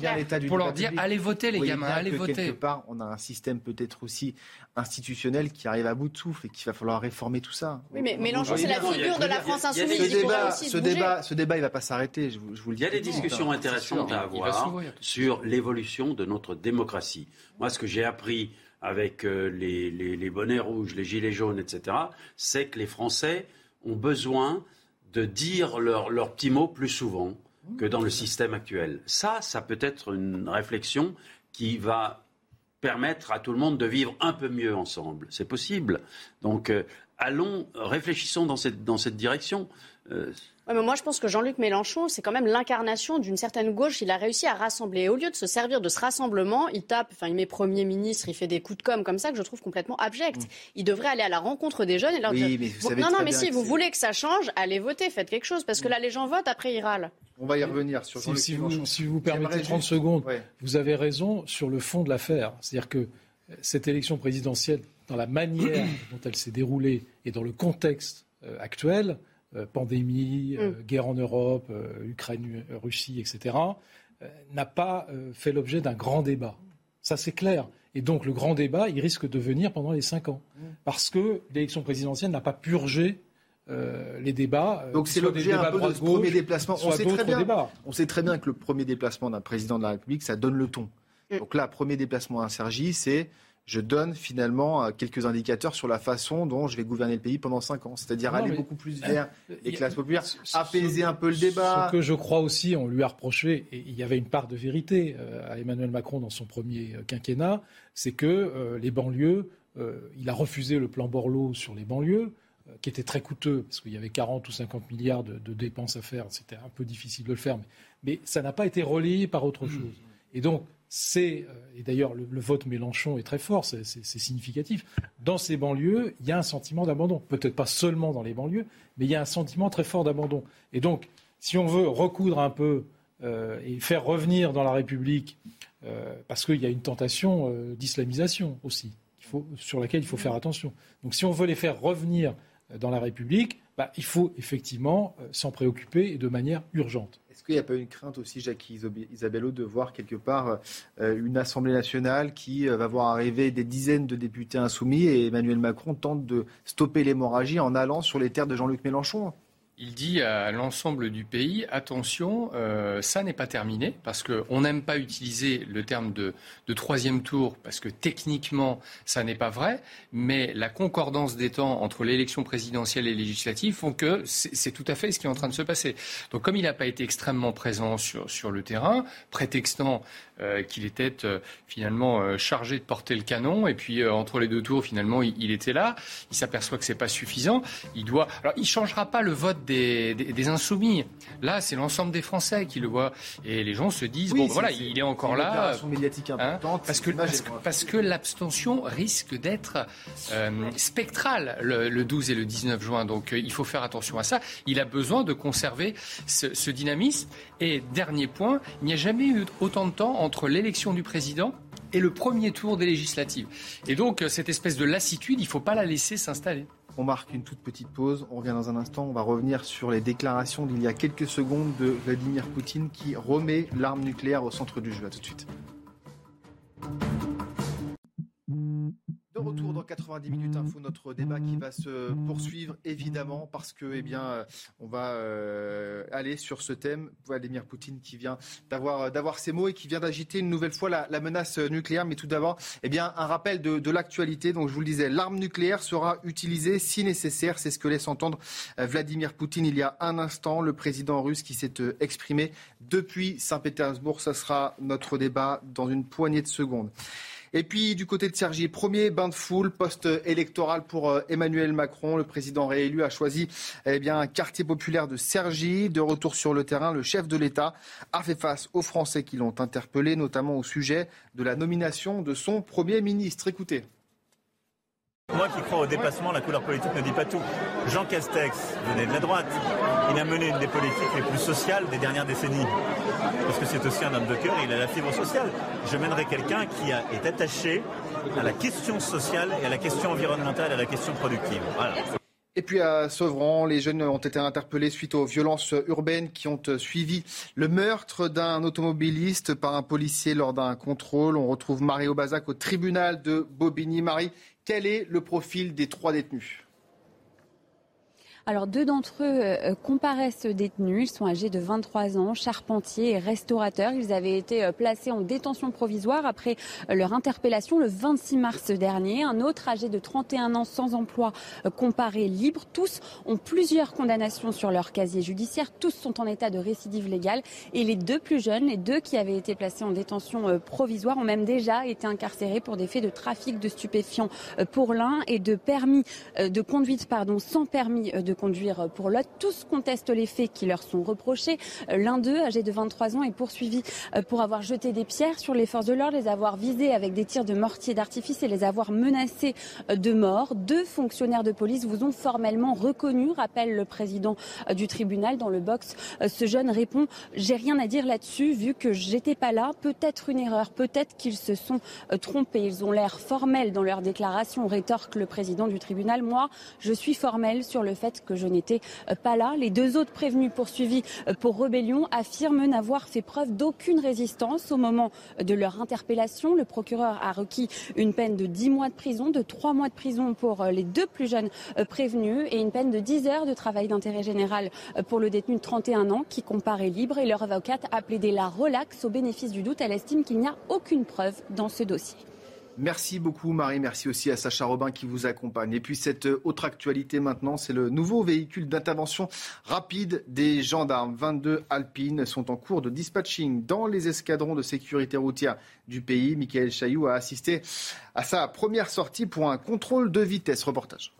pour leur dire, allez voter les gamins, allez voter. Quelque part, on a un système peut-être aussi institutionnel qui arrive à bout de souffle et qu'il va falloir réformer tout ça. Oui, mais Mélenchon, c'est la figure de la France insoumise. Ce débat, ce débat, ce débat, il va pas s'arrêter. Je vous, le dis. Il y a des discussions intéressantes à avoir sur l'évolution de notre démocratie. Moi, ce que j'ai appris avec euh, les, bonnets rouges, les gilets jaunes, etc., c'est que les Français ont besoin de dire leurs leur petits mots plus souvent que dans le système actuel. Ça, ça peut être une réflexion qui va permettre à tout le monde de vivre un peu mieux ensemble. C'est possible. Donc, euh, allons, réfléchissons dans cette, dans cette direction. Euh, mais moi, je pense que Jean-Luc Mélenchon, c'est quand même l'incarnation d'une certaine gauche. Il a réussi à rassembler. Et au lieu de se servir de ce rassemblement, il tape, enfin, il met Premier ministre, il fait des coups de com' comme ça que je trouve complètement abject. Mm. Il devrait aller à la rencontre des jeunes et leur dire Non, non, mais si vous voulez que ça change, allez voter, faites quelque chose. Parce que là, les gens votent, après, ils râlent. On va y revenir sur si, si vous, si vous permettez 30 secondes, vous avez raison sur le fond de l'affaire. C'est-à-dire que cette élection présidentielle, dans la manière *coughs* dont elle s'est déroulée et dans le contexte euh, actuel, euh, pandémie, euh, mm. guerre en Europe, euh, Ukraine, Russie, etc., n'a pas fait l'objet d'un grand débat. Ça, c'est clair. Et donc, le grand débat, il risque de venir pendant les cinq ans. Mm. Parce que l'élection présidentielle n'a pas purgé les débats. Donc c'est l'objet un peu de ce premier déplacement. On sait, très bien, on sait très bien que le premier déplacement d'un président de la République, ça donne le ton. Mm. Donc là, premier déplacement à Sergi, c'est je donne finalement euh, quelques indicateurs sur la façon dont je vais gouverner le pays pendant cinq ans. C'est-à-dire aller beaucoup plus vers les classes populaires, apaiser un peu le débat. Ce que je crois aussi, on lui a reproché, et il y avait une part de vérité euh, à Emmanuel Macron dans son premier euh, quinquennat, c'est que les banlieues, il a refusé le plan Borloo sur les banlieues qui était très coûteux, parce qu'il y avait 40 ou 50 milliards de, dépenses à faire, c'était un peu difficile de le faire, mais, mais ça n'a pas été relayé par autre mmh. chose. Et donc, c'est, euh, et d'ailleurs le, vote Mélenchon est très fort, c'est significatif, dans ces banlieues, il y a un sentiment d'abandon. Peut-être pas seulement dans les banlieues, mais il y a un sentiment très fort d'abandon. Et donc, si on veut recoudre un peu euh, et faire revenir dans la République, euh, parce qu'il y a une tentation d'islamisation aussi, sur laquelle il faut faire attention. Donc si on veut les faire revenir dans la République, bah, il faut effectivement s'en préoccuper de manière urgente. Est-ce qu'il n'y a pas une crainte aussi, Jacques Isabello, de voir quelque part euh, une Assemblée nationale qui euh, va voir arriver des dizaines de députés insoumis et Emmanuel Macron tente de stopper l'hémorragie en allant sur les terres de Jean-Luc Mélenchon? Il dit à l'ensemble du pays attention, euh, ça n'est pas terminé parce qu'on n'aime pas utiliser le terme de, troisième tour parce que techniquement ça n'est pas vrai, mais la concordance des temps entre l'élection présidentielle et législative font que c'est tout à fait ce qui est en train de se passer. Donc comme il n'a pas été extrêmement présent sur, sur le terrain, prétextant euh, qu'il était euh, finalement euh, chargé de porter le canon. Et puis entre les deux tours, finalement, il, était là. Il s'aperçoit que c'est pas suffisant. Il doit. Alors, il changera pas le vote des, des, insoumis. Là, c'est l'ensemble des Français qui le voient. Et les gens se disent bon, voilà, il est encore là. médiatique hein, parce que parce, que, l'abstention risque d'être spectrale le, 12 et le 19 juin. Donc, il faut faire attention à ça. Il a besoin de conserver ce, ce dynamisme. Et dernier point, il n'y a jamais eu autant de temps entre l'élection du président et le premier tour des législatives. Et donc, euh, cette espèce de lassitude, il ne faut pas la laisser s'installer. On marque une toute petite pause. On revient dans un instant. On va revenir sur les déclarations d'il y a quelques secondes de Vladimir Poutine qui remet l'arme nucléaire au centre du jeu. À tout de suite. De retour dans 90 minutes info, notre débat qui va se poursuivre évidemment parce que eh bien euh, on va euh, aller sur ce thème. Vladimir Poutine qui vient d'avoir d'avoir ces mots et qui vient d'agiter une nouvelle fois la, menace nucléaire. Mais tout d'abord, eh bien un rappel de, l'actualité. Donc je vous le disais, l'arme nucléaire sera utilisée si nécessaire. C'est ce que laisse entendre euh, Vladimir Poutine il y a un instant, le président russe qui s'est exprimé depuis Saint-Pétersbourg. Ce sera notre débat dans une poignée de secondes. Et puis du côté de Sergi, premier bain de foule post-électoral pour euh, Emmanuel Macron. Le président réélu a choisi eh bien, un quartier populaire de Sergi. De retour sur le terrain, le chef de l'État a fait face aux Français qui l'ont interpellé, notamment au sujet de la nomination de son Premier ministre. Écoutez. Moi qui crois au dépassement, la couleur politique ne dit pas tout. Jean Castex venait de la droite. Il a mené une des politiques les plus sociales des dernières décennies. Parce que c'est aussi un homme de cœur et il a la fibre sociale. Je mènerai quelqu'un qui est attaché à la question sociale et à la question environnementale et à la question productive. Et puis à Sevran, les jeunes ont été interpellés suite aux violences urbaines qui ont suivi le meurtre d'un automobiliste par un policier lors d'un contrôle. On retrouve Mario Bazac au tribunal de Bobigny. Quel est le profil des trois détenus? Alors deux d'entre eux euh, comparaissent détenus. Ils sont âgés de 23 ans, charpentiers et restaurateurs. Ils avaient été euh, placés en détention provisoire après euh, leur interpellation le 26 mars dernier. Un autre âgé de 31 ans sans emploi comparé libre. Tous ont plusieurs condamnations sur leur casier judiciaire. Tous sont en état de récidive légale. Et les deux plus jeunes, les deux qui avaient été placés en détention provisoire, ont même déjà été incarcérés pour des faits de trafic de stupéfiants pour l'un et de permis de conduite pardon, sans permis de conduire pour l'autre. Tous contestent les faits qui leur sont reprochés. L'un d'eux, âgé de 23 ans, est poursuivi euh, pour avoir jeté des pierres sur les forces de l'ordre, les avoir visés avec des tirs de mortier d'artifice et les avoir menacés euh, de mort. Deux fonctionnaires de police vous ont formellement reconnu, rappelle le président euh, du tribunal dans le box. Ce jeune répond J'ai rien à dire là-dessus, vu que j'étais pas là. Peut-être une erreur, peut-être qu'ils se sont trompés. Ils ont l'air formels dans leur déclaration, rétorque le président du tribunal. Moi, je suis formel sur le fait que je n'étais pas là. Les deux autres prévenus poursuivis pour rébellion affirment n'avoir fait preuve d'aucune résistance au moment de leur interpellation. Le procureur a requis une peine de 10 mois de prison, de 3 mois de prison pour les deux plus jeunes prévenus et une peine de 10 heures de travail d'intérêt général pour le détenu de 31 ans qui comparaît libre. Et leur avocate a plaidé la relaxe au bénéfice du doute. Elle estime qu'il n'y a aucune preuve dans ce dossier. Merci beaucoup Marie, merci aussi à Sacha Robin qui vous accompagne. Et puis cette autre actualité maintenant, c'est le nouveau véhicule d'intervention rapide des gendarmes. 22 Alpines sont en cours de dispatching dans les escadrons de sécurité routière du pays. Michael Chailloux a assisté à sa première sortie pour un contrôle de vitesse. Reportage.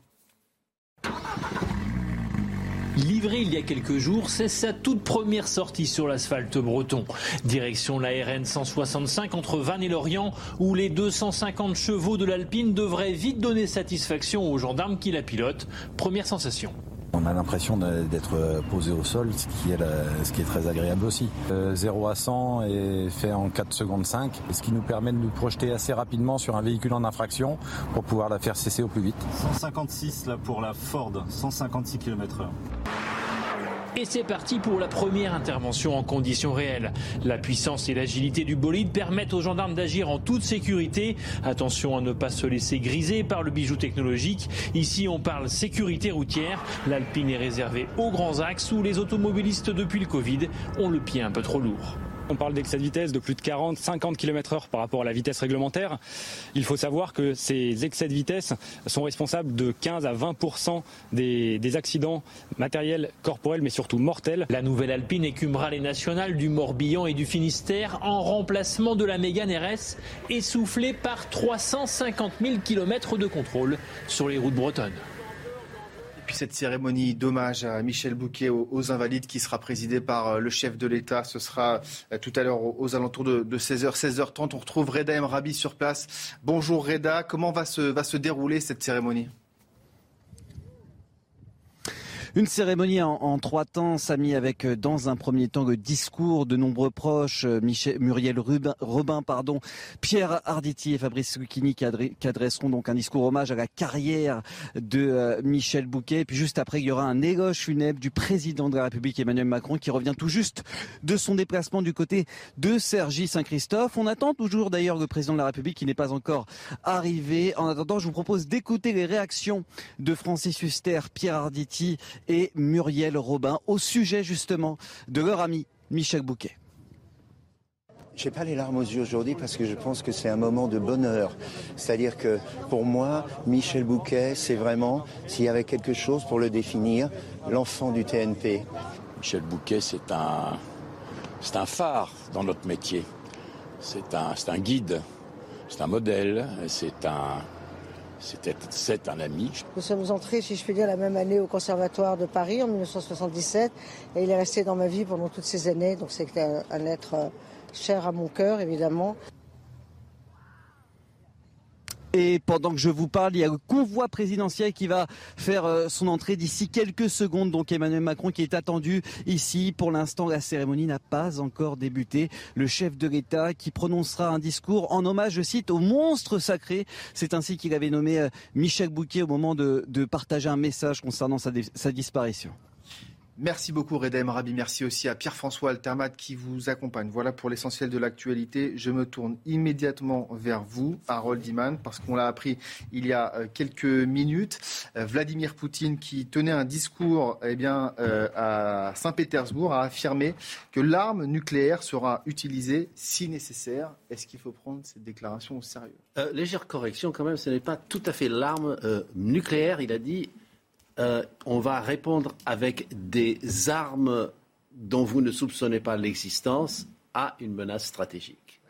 Il y a quelques jours, c'est sa toute première sortie sur l'asphalte breton. Direction la RN 165 entre Vannes et Lorient, où les 250 chevaux de l'Alpine devraient vite donner satisfaction aux gendarmes qui la pilotent. Première sensation. On a l'impression d'être posé au sol, ce qui est, ce qui est très agréable aussi. 0 euh, à 100 est fait en 4 secondes 5, ce qui nous permet de nous projeter assez rapidement sur un véhicule en infraction pour pouvoir la faire cesser au plus vite. 156 là pour la Ford, 156 km/h. Et c'est parti pour la première intervention en conditions réelles. La puissance et l'agilité du bolide permettent aux gendarmes d'agir en toute sécurité. Attention à ne pas se laisser griser par le bijou technologique. Ici, on parle sécurité routière. L'Alpine est réservée aux grands axes où les automobilistes depuis le Covid ont le pied un peu trop lourd. On parle d'excès de vitesse de plus de 40, 50 km heure par rapport à la vitesse réglementaire. Il faut savoir que ces excès de vitesse sont responsables de 15 à 20% des, accidents matériels, corporels, mais surtout mortels. La nouvelle Alpine écumera les nationales du Morbihan et du Finistère en remplacement de la Mégane RS, essoufflée par 350 000 km de contrôle sur les routes bretonnes cette cérémonie d'hommage à Michel Bouquet aux, Invalides qui sera présidée par euh, le chef de l'État. Ce sera euh, tout à l'heure aux, alentours de, 16h, 16h30. On retrouve Reda Emrabi sur place. Bonjour Reda, comment va se, va se dérouler cette cérémonie? Une cérémonie en, trois temps, Samy, avec euh, dans un premier temps le discours de nombreux proches, euh, Michel, Muriel Rubin, Robin, pardon, Pierre Arditi et Fabrice Lucchini qui, adresseront donc un discours hommage à la carrière de euh, Michel Bouquet. puis juste après, il y aura un éloge funèbre du président de la République Emmanuel Macron qui revient tout juste de son déplacement du côté de Sergi Saint-Christophe. On attend toujours d'ailleurs le président de la République qui n'est pas encore arrivé. En attendant, je vous propose d'écouter les réactions de Francis Huster, Pierre Arditi et Muriel Robin au sujet justement de leur ami Michel Bouquet. J'ai pas les larmes aux yeux aujourd'hui parce que je pense que c'est un moment de bonheur. C'est-à-dire que pour moi, Michel Bouquet, c'est vraiment, s'il y avait quelque chose pour le définir, l'enfant du TNP. Michel Bouquet, c'est un, c'est un phare dans notre métier. C'est un, c'est un guide, c'est un modèle, c'est un, c'était un ami. Nous sommes entrés, si je puis dire, la même année au Conservatoire de Paris en 1977 et il est resté dans ma vie pendant toutes ces années. Donc c'est un, un être euh, cher à mon cœur, évidemment. Et pendant que je vous parle, il y a le convoi présidentiel qui va faire euh, son entrée d'ici quelques secondes. Donc Emmanuel Macron qui est attendu ici. Pour l'instant, la cérémonie n'a pas encore débuté. Le chef de l'État qui prononcera un discours en hommage, je cite, au monstre sacré. C'est ainsi qu'il avait nommé euh, Michel Bouquet au moment de, partager un message concernant sa disparition. Merci beaucoup Reda Rabi. Merci aussi à Pierre-François Altermat qui vous accompagne. Voilà pour l'essentiel de l'actualité. Je me tourne immédiatement vers vous, Harold Iman, parce qu'on l'a appris il y a euh, quelques minutes. Euh, Vladimir Poutine, qui tenait un discours eh bien, euh, à Saint-Pétersbourg, a affirmé que l'arme nucléaire sera utilisée si nécessaire. Est-ce qu'il faut prendre cette déclaration au sérieux? Légère correction quand même, ce n'est pas tout à fait l'arme nucléaire. Il a dit euh, on va répondre avec des armes dont vous ne soupçonnez pas l'existence à une menace stratégique.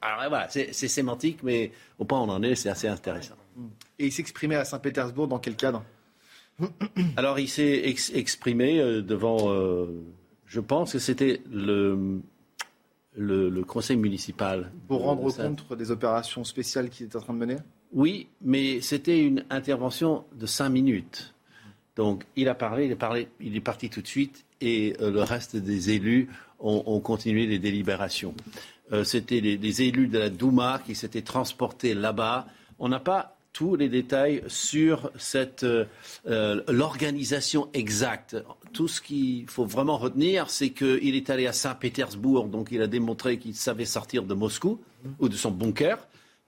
Alors voilà, c'est sémantique, mais au point où on en est, c'est assez intéressant. Et il s'exprimait à Saint-Pétersbourg dans quel cadre? Alors il s'est exprimé euh, devant, euh, je pense que c'était le, le, conseil municipal. Pour rendre compte des opérations spéciales qu'il est en train de mener? Oui, mais c'était une intervention de cinq minutes. Donc il a parlé, il est, parti tout de suite et euh, le reste des élus ont, continué les délibérations. Euh, c'était les, élus de la Douma qui s'étaient transportés là-bas. On n'a pas tous les détails sur euh, l'organisation exacte. Tout ce qu'il faut vraiment retenir, c'est qu'il est allé à Saint-Pétersbourg, donc il a démontré qu'il savait sortir de Moscou ou de son bunker,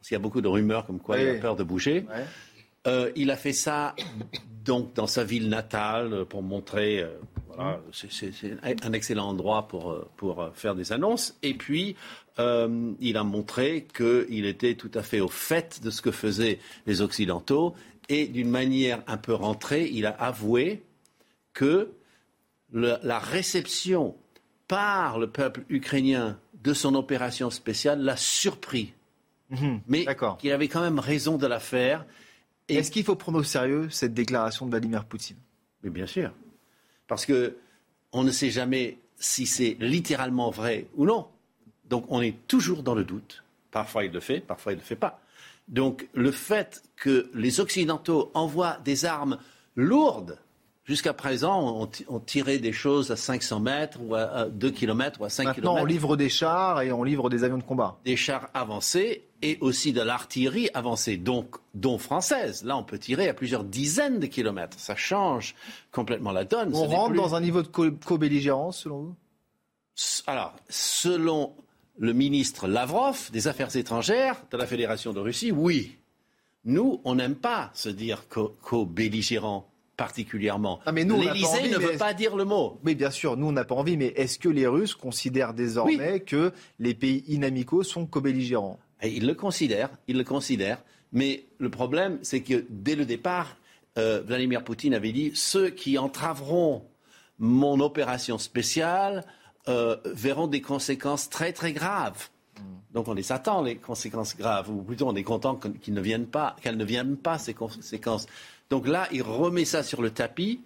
parce qu'il y a beaucoup de rumeurs comme quoi il a peur de bouger. Euh, il a fait ça donc dans sa ville natale pour montrer, voilà, c'est un excellent endroit pour, pour faire des annonces. Et puis euh, il a montré qu'il était tout à fait au fait de ce que faisaient les Occidentaux et d'une manière un peu rentrée, il a avoué que la réception par le peuple ukrainien de son opération spéciale l'a surpris. Mhm. mais qu'il avait quand même raison de la faire. Est-ce qu'il faut prendre au sérieux cette déclaration de Vladimir Poutine? Mais bien sûr. Parce que on ne sait jamais si c'est littéralement vrai ou non. Donc on est toujours dans le doute. Parfois il le fait, parfois il ne le fait pas. Donc le fait que les Occidentaux envoient des armes lourdes, jusqu'à présent on, tirait des choses à 500 mètres ou à 2 km ou à 5 km. Maintenant on livre des chars et on livre des avions de combat. Des chars avancés et aussi de l'artillerie avancée, donc dont française. Là, on peut tirer à plusieurs dizaines de kilomètres. Ça change complètement la donne. On rentre dans un niveau de co-belligérance, selon vous? Alors, selon le ministre Lavrov des Affaires étrangères de la Fédération de Russie, oui. Nous, on n'aime pas se dire co-belligérant particulièrement. Ah, L'Élysée ne veut pas dire le mot. Oui, bien sûr, nous, on n'a pas envie, mais est-ce que les Russes considèrent désormais que les pays inamicaux sont co-belligérants? Ils le considèrent, ils le considèrent. Mais le problème, c'est que dès le départ, euh, Vladimir Poutine avait dit ceux qui entraveront mon opération spéciale euh, verront des conséquences très très graves. Hmm. Donc on les attend, les conséquences graves, ou plutôt on est content qu'elles ne viennent pas, qu'elles ne viennent pas, ces conséquences. Donc là, il remet ça sur le tapis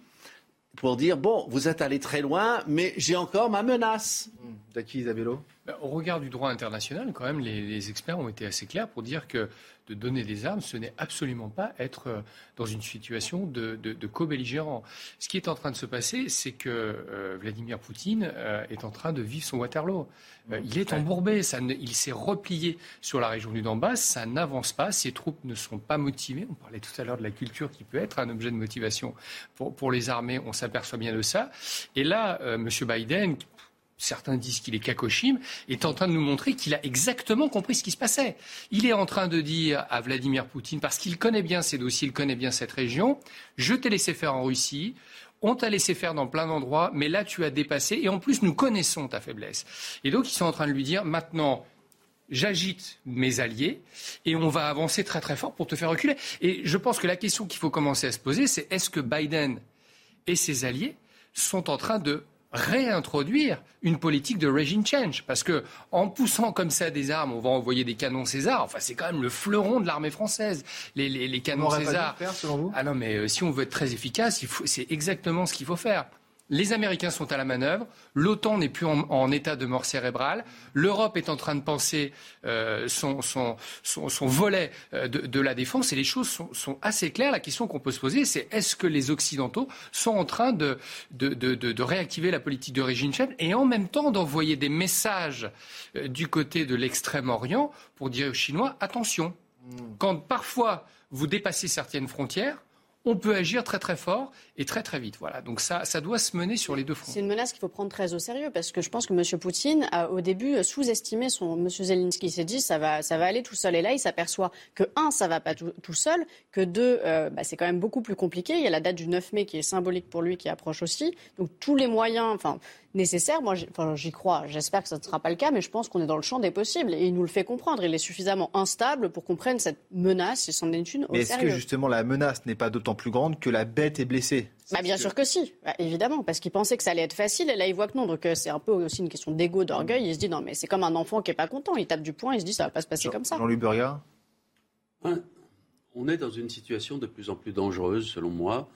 pour dire, bon, vous êtes allé très loin, mais j'ai encore ma menace. Mmh. D'Aki Isabello? ben, Au regard du droit international, quand même, les, experts ont été assez clairs pour dire que de donner des armes, ce n'est absolument pas être euh, dans une situation de, de, co-belligérant. Ce qui est en train de se passer, c'est que euh, Vladimir Poutine euh, est en train de vivre son Waterloo. il est embourbé, ça il s'est replié sur la région du Donbass, ça n'avance pas, ses troupes ne sont pas motivées. On parlait tout à l'heure de la culture qui peut être un objet de motivation pour, pour les armées, on s'aperçoit bien de ça. Et là, M. Biden, certains disent qu'il est Kakoshim, est en train de nous montrer qu'il a exactement compris ce qui se passait. Il est en train de dire à Vladimir Poutine, parce qu'il connaît bien ces dossiers, il connaît bien cette région, je t'ai laissé faire en Russie, on t'a laissé faire dans plein d'endroits, mais là tu as dépassé, et en plus nous connaissons ta faiblesse. Et donc ils sont en train de lui dire, maintenant, j'agite mes alliés et on va avancer très très fort pour te faire reculer. Et je pense que la question qu'il faut commencer à se poser, c'est est-ce que Biden et ses alliés sont en train de réintroduire une politique de regime change. Parce que en poussant comme ça des armes, on va envoyer des canons César. Enfin, c'est quand même le fleuron de l'armée française. Les, les, canons César. selon vous? Ah non, mais euh, si on veut être très efficace, c'est exactement ce qu'il faut faire. Les Américains sont à la manœuvre. L'OTAN n'est plus en, état de mort cérébrale. L'Europe est en train de penser euh, son, volet euh, de, la défense. Et les choses sont, assez claires. La question qu'on peut se poser, c'est est-ce que les Occidentaux sont en train de, réactiver la politique de régime chef et en même temps d'envoyer des messages euh, du côté de l'extrême-orient pour dire aux Chinois attention. Hmm. Quand parfois vous dépassez certaines frontières, on peut agir très très fort et très très vite. Voilà. Donc ça, ça doit se mener sur les deux fronts. C'est une menace qu'il faut prendre très au sérieux parce que je pense que M. Poutine a au début sous-estimé son M. Zelensky. Il s'est dit ça va, ça va aller tout seul. Et là, il s'aperçoit que un, ça va pas tout, seul, que deux, euh, bah, c'est quand même beaucoup plus compliqué. Il y a la date du 9 mai qui est symbolique pour lui, qui approche aussi. Donc tous les moyens, enfin nécessaires, moi j'y crois. J'espère que ça ne sera pas le cas, mais je pense qu'on est dans le champ des possibles et il nous le fait comprendre. Il est suffisamment instable pour qu'on prenne cette menace et s'en est une au Mais est-ce que justement la menace n'est pas d'autant plus grande que la bête est blessée bah, bien sûr que si, bah, évidemment, parce qu'il pensait que ça allait être facile, et là il voit que non, donc euh, c'est un peu aussi une question d'ego, d'orgueil. Il se dit non, mais c'est comme un enfant qui est pas content, il tape du poing, il se dit ça va pas se passer comme ça. Jean-Louis On est dans une situation de plus en plus dangereuse, selon moi.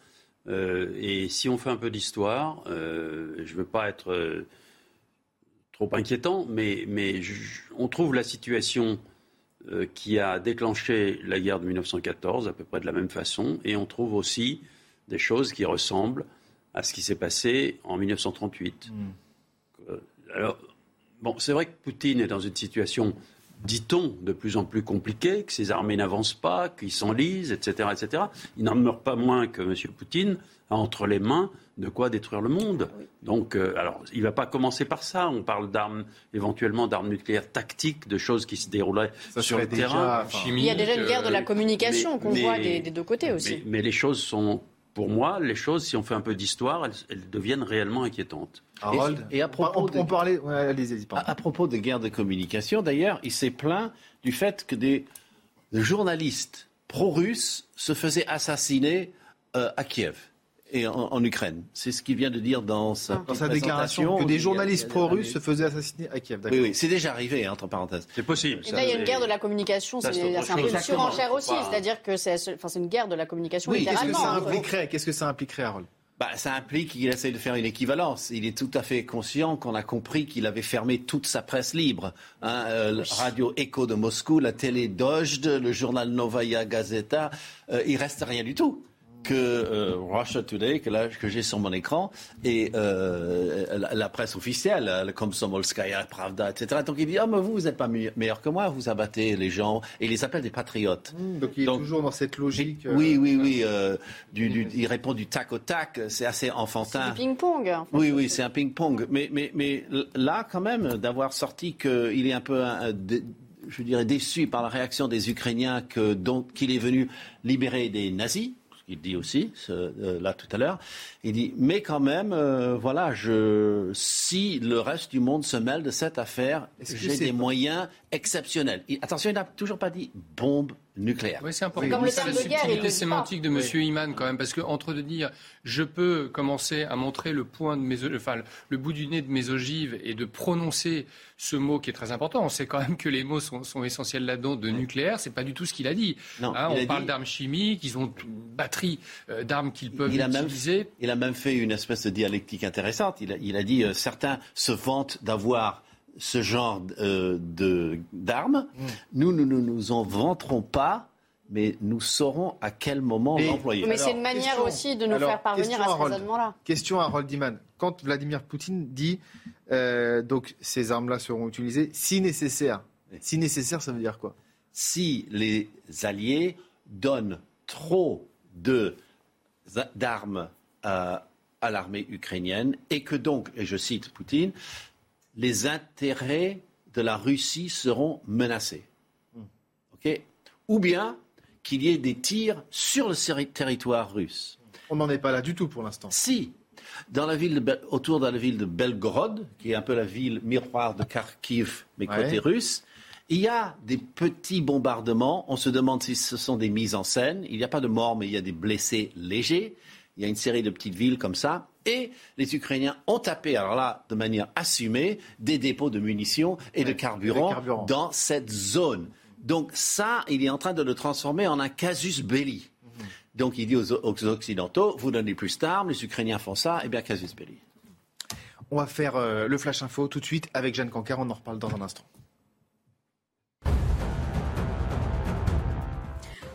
Euh, et si on fait un peu d'histoire, euh, je ne veux pas être trop inquiétant, mais, mais on trouve la situation qui a déclenché la guerre de 1914 à peu près de la même façon, et on trouve aussi des choses qui ressemblent à ce qui s'est passé en 1938. Hmm. Euh, alors, bon, c'est vrai que Poutine est dans une situation dit-on, de plus en plus compliqué, que ces armées n'avancent pas, qu'ils s'enlisent, etc., etc. Il n'en demeure pas moins que M. Poutine a entre les mains de quoi détruire le monde. Donc, euh, alors, il ne va pas commencer par ça. On parle d'armes, éventuellement d'armes nucléaires tactiques, de choses qui se dérouleraient sur le terrain. il y a déjà une guerre de la communication qu'on voit des, des, deux côtés aussi. mais les choses sont pour moi, les choses, si on fait un peu d'histoire, elles, deviennent réellement inquiétantes. Et, à propos de, à, propos de guerre de communication, d'ailleurs, il s'est plaint du fait que des, journalistes pro-russes se faisaient assassiner euh, à Kiev et en, Ukraine. C'est ce qu'il vient de dire dans sa, dans sa déclaration. Que des journalistes pro-russes se faisaient assassiner à Kiev. Oui, oui, c'est déjà arrivé, entre parenthèses. C'est possible. Et là, il y a une guerre de la communication. C'est un peu une surenchère aussi. C'est-à-dire que c'est une guerre de la communication. Oui, qu'est-ce que ça impliquerait Qu'est-ce que ça impliquerait, Harold? Bah, ça implique qu'il essaie de faire une équivalence. Il est tout à fait conscient qu'on a compris qu'il avait fermé toute sa presse libre. Hein, euh, Radio Echo de Moscou, la télé Dojd, le journal Novaya Gazeta. Euh, il reste rien du tout que euh, Russia Today, que, là, que j'ai sur mon écran, et euh, la, presse officielle, comme Komsomolskaya, Pravda, etc. Donc il dit, ah, mais vous, vous n'êtes pas meilleur que moi, vous abattez les gens, et il les appelle des patriotes. Mmh, donc il est toujours dans cette logique. Euh, oui, oui, oui. Du, il répond du tac au tac, c'est assez enfantin. C'est du ping-pong. Oui, oui, c'est un ping-pong. Mais, mais, mais là, quand même, d'avoir sorti qu'il est un peu... je dirais déçu par la réaction des Ukrainiens qu'il est venu libérer des nazis, il dit aussi, euh, là tout à l'heure. Il dit, mais quand même, euh, voilà, je, si le reste du monde se mêle de cette affaire, j'ai des moyens exceptionnels. attention, il n'a toujours pas dit bombe nucléaire. Oui, c'est important. Comme le la subtilité sémantique de M. Iman quand même, parce que entre de dire je peux commencer à montrer le point de mes, enfin, le bout du nez de mes ogives et de prononcer ce mot qui est très important. On sait quand même que les mots sont, essentiels là-dedans de nucléaire. C'est pas du tout ce qu'il a dit. Non, hein, on parle d'armes chimiques. Ils ont une batterie euh, d'armes qu'ils peuvent utiliser. il a même fait une espèce de dialectique intéressante. Il a, dit euh, certains se vantent d'avoir ce genre euh, d'armes. Mm. Nous, nous ne nous, en vanterons pas mais nous saurons à quel moment l'employer. Mais c'est une manière aussi de nous faire parvenir à ce raisonnement-là. Question à Harold Diman. Quand Vladimir Poutine dit euh, donc ces armes-là seront utilisées si nécessaire, si nécessaire, ça veut dire quoi? Si les alliés donnent trop d'armes à, à l'armée ukrainienne et que donc, et je cite Poutine, les intérêts de la Russie seront menacés. Hmm. Ou bien qu'il y ait des tirs sur le territoire russe. On n'en est pas là du tout pour l'instant. Si, dans la ville autour de la ville de Belgorod, qui est un peu la ville miroir de Kharkiv, mais côté russe, il y a des petits bombardements. On se demande si ce sont des mises en scène. Il n'y a pas de morts, mais il y a des blessés légers. Il y a une série de petites villes comme ça. Et les Ukrainiens ont tapé, alors là, de manière assumée, des dépôts de munitions et de carburant dans cette zone. Donc ça, il est en train de le transformer en un casus belli. Donc il dit aux, Occidentaux, vous donnez plus d'armes, les Ukrainiens font ça, et eh bien casus belli. On va faire euh, le flash info tout de suite avec Jeanne Cancar, on en reparle dans un instant.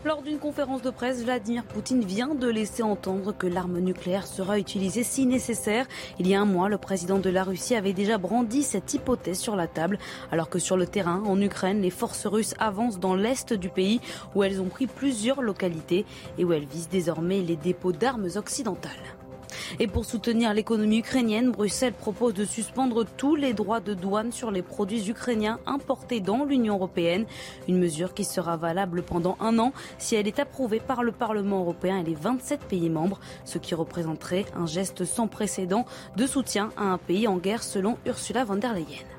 Lors d'une conférence de presse, Vladimir Poutine vient de laisser entendre que l'arme nucléaire sera utilisée si nécessaire. Il y a un mois, le président de la Russie avait déjà brandi cette hypothèse sur la table, alors que sur le terrain, en Ukraine, les forces russes avancent dans l'est du pays, où elles ont pris plusieurs localités et où elles visent désormais les dépôts d'armes occidentales. Et pour soutenir l'économie ukrainienne, Bruxelles propose de suspendre tous les droits de douane sur les produits ukrainiens importés dans l'Union européenne. Une mesure qui sera valable pendant un an si elle est approuvée par le Parlement européen et les 27 pays membres, ce qui représenterait un geste sans précédent de soutien à un pays en guerre selon Ursula von der Leyen.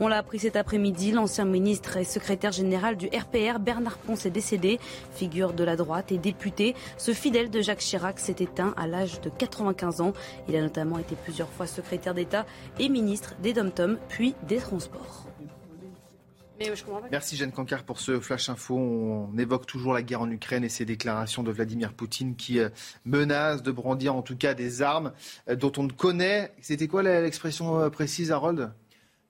On l'a appris cet après-midi, l'ancien ministre et secrétaire général du RPR, Bernard Ponce, est décédé. Figure de la droite et député, ce fidèle de Jacques Chirac s'est éteint à l'âge de 95 ans. Il a notamment été plusieurs fois secrétaire d'État et ministre des Dom-Tom, puis des Transports. Merci Jeanne Cancard pour ce flash info. On évoque toujours la guerre en Ukraine et ces déclarations de Vladimir Poutine qui euh, menace de brandir en tout cas des armes euh, dont on ne connaît. C'était quoi l'expression euh, précise, Harold?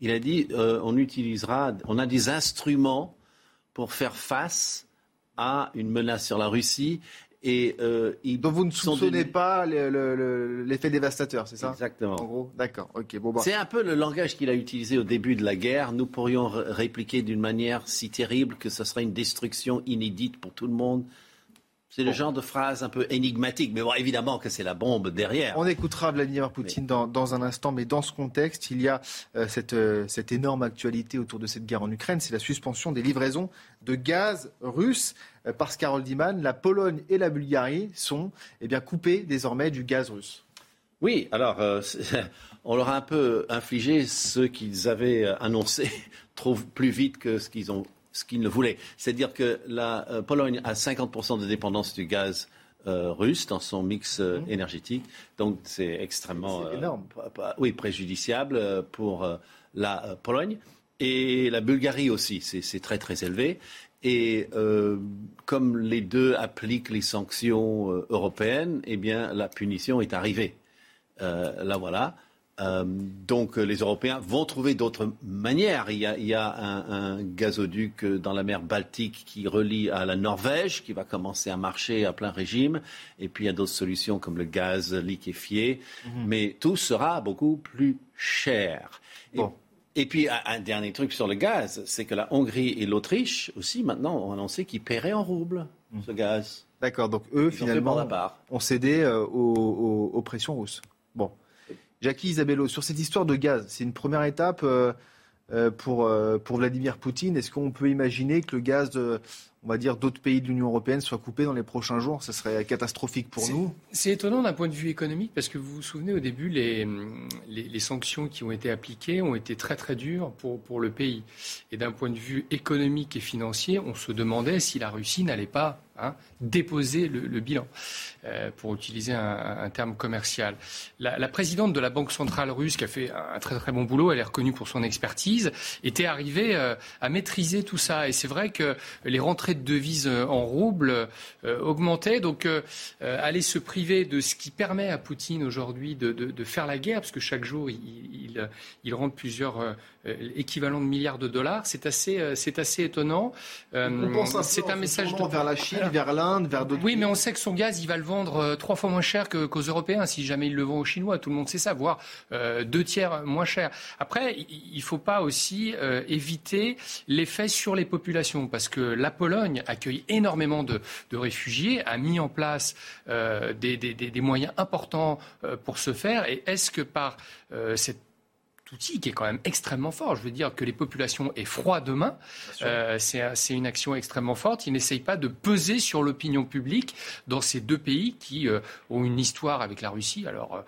Il a dit euh, on utilisera, on a des instruments pour faire face à une menace sur la Russie Et, euh, Donc vous ne soupçonnez pas l'effet dévastateur, c'est ça? Exactement. En gros, d'accord. Ok. Bon, bah. C'est un peu le langage qu'il a utilisé au début de la guerre. Nous pourrions répliquer d'une manière si terrible que ce serait une destruction inédite pour tout le monde. C'est le genre de phrase un peu énigmatique, mais bon, évidemment que c'est la bombe derrière. On écoutera Vladimir Poutine dans, un instant, mais dans ce contexte, il y a euh, cette, euh, cette énorme actualité autour de cette guerre en Ukraine, c'est la suspension des livraisons de gaz russe. Euh, parce Carole Diman, la Pologne et la Bulgarie sont eh bien, coupées désormais du gaz russe. Oui, alors *laughs* on leur a un peu infligé ce qu'ils avaient annoncé *laughs* trop plus vite que ce qu'ils ont ce qu'ils ne voulaient. C'est-à-dire que la euh, Pologne a 50% de dépendance du gaz euh, russe dans son mix euh, mmh. énergétique. Donc c'est extrêmement oui, préjudiciable pour la Pologne. Et la Bulgarie aussi, c'est très très élevé. Et comme les deux appliquent les sanctions européennes, eh bien la punition est arrivée. là voilà. Euh, donc les Européens vont trouver d'autres manières. Il y a, un, gazoduc dans la mer Baltique qui relie à la Norvège, qui va commencer à marcher à plein régime. Et puis il y a d'autres solutions comme le gaz liquéfié. Mhm. Mais tout sera beaucoup plus cher. Et, puis un, dernier truc sur le gaz, c'est que la Hongrie et l'Autriche aussi maintenant ont annoncé qu'ils paieraient en roubles mhm. ce gaz. D'accord, donc eux finalement ont, cédé euh, aux pressions russes. Bon. Jackie Isabello, sur cette histoire de gaz, c'est une première étape euh, euh, pour, euh, pour Vladimir Poutine. Est-ce qu'on peut imaginer que le gaz, on va dire, d'autres pays de l'Union européenne soit coupé dans les prochains jours? Ce serait catastrophique pour nous. C'est étonnant d'un point de vue économique parce que vous vous souvenez au début, les, les, sanctions qui ont été appliquées ont été très très dures pour, pour le pays. Et d'un point de vue économique et financier, on se demandait si la Russie n'allait pas Hein, déposer le, bilan, euh, pour utiliser un, terme commercial. La, présidente de la Banque centrale russe, qui a fait un très très bon boulot, elle est reconnue pour son expertise, était arrivée euh, à maîtriser tout ça. Et c'est vrai que les rentrées de devises euh, en roubles augmentaient, donc aller se priver de ce qui permet à Poutine aujourd'hui de, faire la guerre, parce que chaque jour il, il, rentre plusieurs équivalents de milliards de dollars, c'est assez, c'est assez étonnant. c'est un message de... vers la Chine vers l'Inde, vers d'autres. Oui, mais on sait que son gaz, il va le vendre euh, trois fois moins cher qu'aux Européens, si jamais il le vend aux Chinois. Tout le monde sait ça, voire euh, deux tiers moins cher. Après, il ne faut pas aussi euh, éviter l'effet sur les populations, parce que la Pologne accueille énormément de, réfugiés, a mis en place des, des, moyens importants pour ce faire. Et est-ce que par cette outil qui est quand même extrêmement fort. Je veux dire que les populations aient froid demain, euh, c'est une action extrêmement forte. Ils n'essayent pas de peser sur l'opinion publique dans ces deux pays qui euh, ont une histoire avec la Russie. Alors, euh, euh,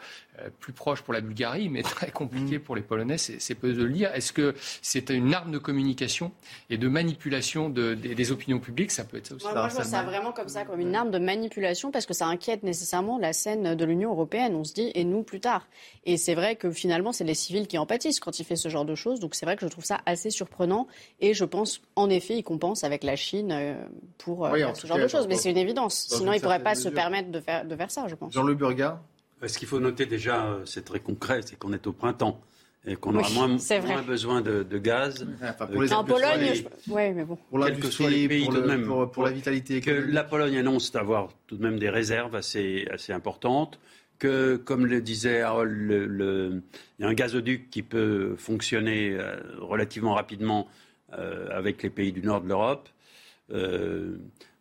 plus proche pour la Bulgarie, mais *laughs* très compliqué mm. pour les Polonais, c'est peu de le dire. Est-ce que c'est une arme de communication et de manipulation des, opinions publiques? Ça peut être ça aussi. Moi, je vois ça vraiment comme ça, comme une arme de manipulation, parce que ça inquiète nécessairement la scène de l'Union européenne. On se dit, et nous plus tard. Et c'est vrai que finalement, c'est les civils qui en pâtissent quand il fait ce genre de choses. Donc c'est vrai que je trouve ça assez surprenant. Et je pense, en effet, il compense avec la Chine euh, pour euh, ce genre de choses. Mais c'est une évidence. Sinon, il ne pourrait pas se permettre de faire, de faire ça, je pense. Jean-Luc Burga? Ce qu'il faut noter déjà, euh, c'est très concret, c'est qu'on est au printemps et qu'on aura moins, besoin de, gaz. pour les en Pologne, oui, mais bon. Pour l'industrie, pour, pour, la vitalité Que la Pologne annonce d'avoir tout de même des réserves assez, assez importantes. Que, comme le disait Harold, le, il y a un gazoduc qui peut fonctionner euh, relativement rapidement euh, avec les pays du nord de l'Europe.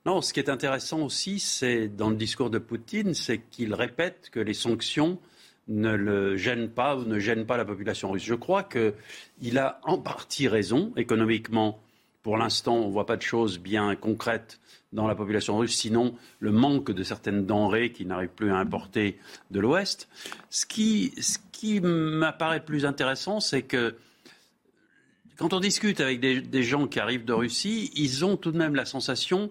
Non, ce qui est intéressant aussi, c'est dans le discours de Poutine, c'est qu'il répète que les sanctions ne le gênent pas ou ne gênent pas la population russe. Je crois qu'il a en partie raison. Économiquement, pour l'instant, on ne voit pas de choses bien concrètes dans la population russe, sinon le manque de certaines denrées qui n'arrivent plus à importer de l'Ouest. Ce qui, m'apparaît plus intéressant, c'est que quand on discute avec des, gens qui arrivent de Russie, ils ont tout de même la sensation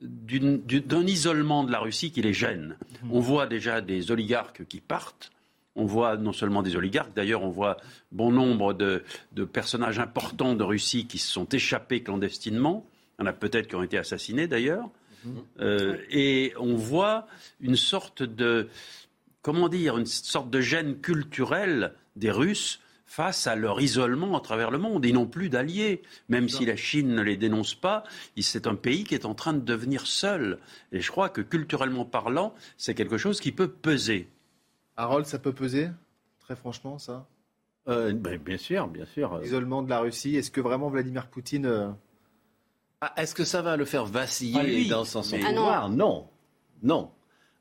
d'un isolement de la Russie qui les gêne. Mhm. On voit déjà des oligarques qui partent. On voit non seulement des oligarques, d'ailleurs, on voit bon nombre de, personnages importants de Russie qui se sont échappés clandestinement. Il y en a peut-être qui ont été assassinés, d'ailleurs. Mhm. Euh, et on voit une sorte de, comment dire, une sorte de gêne culturelle des Russes face à leur isolement à travers le monde. Ils n'ont plus d'alliés. Même si la Chine ne les dénonce pas, c'est un pays qui est en train de devenir seul. Et je crois que culturellement parlant, c'est quelque chose qui peut peser. Harold, ça peut peser? Très franchement, ça? Euh, ben, Bien sûr, bien sûr. L'isolement de la Russie, est-ce que vraiment Vladimir Poutine... Euh, ah, est-ce que ça va le faire vaciller dans son, son pouvoir? Non. Non.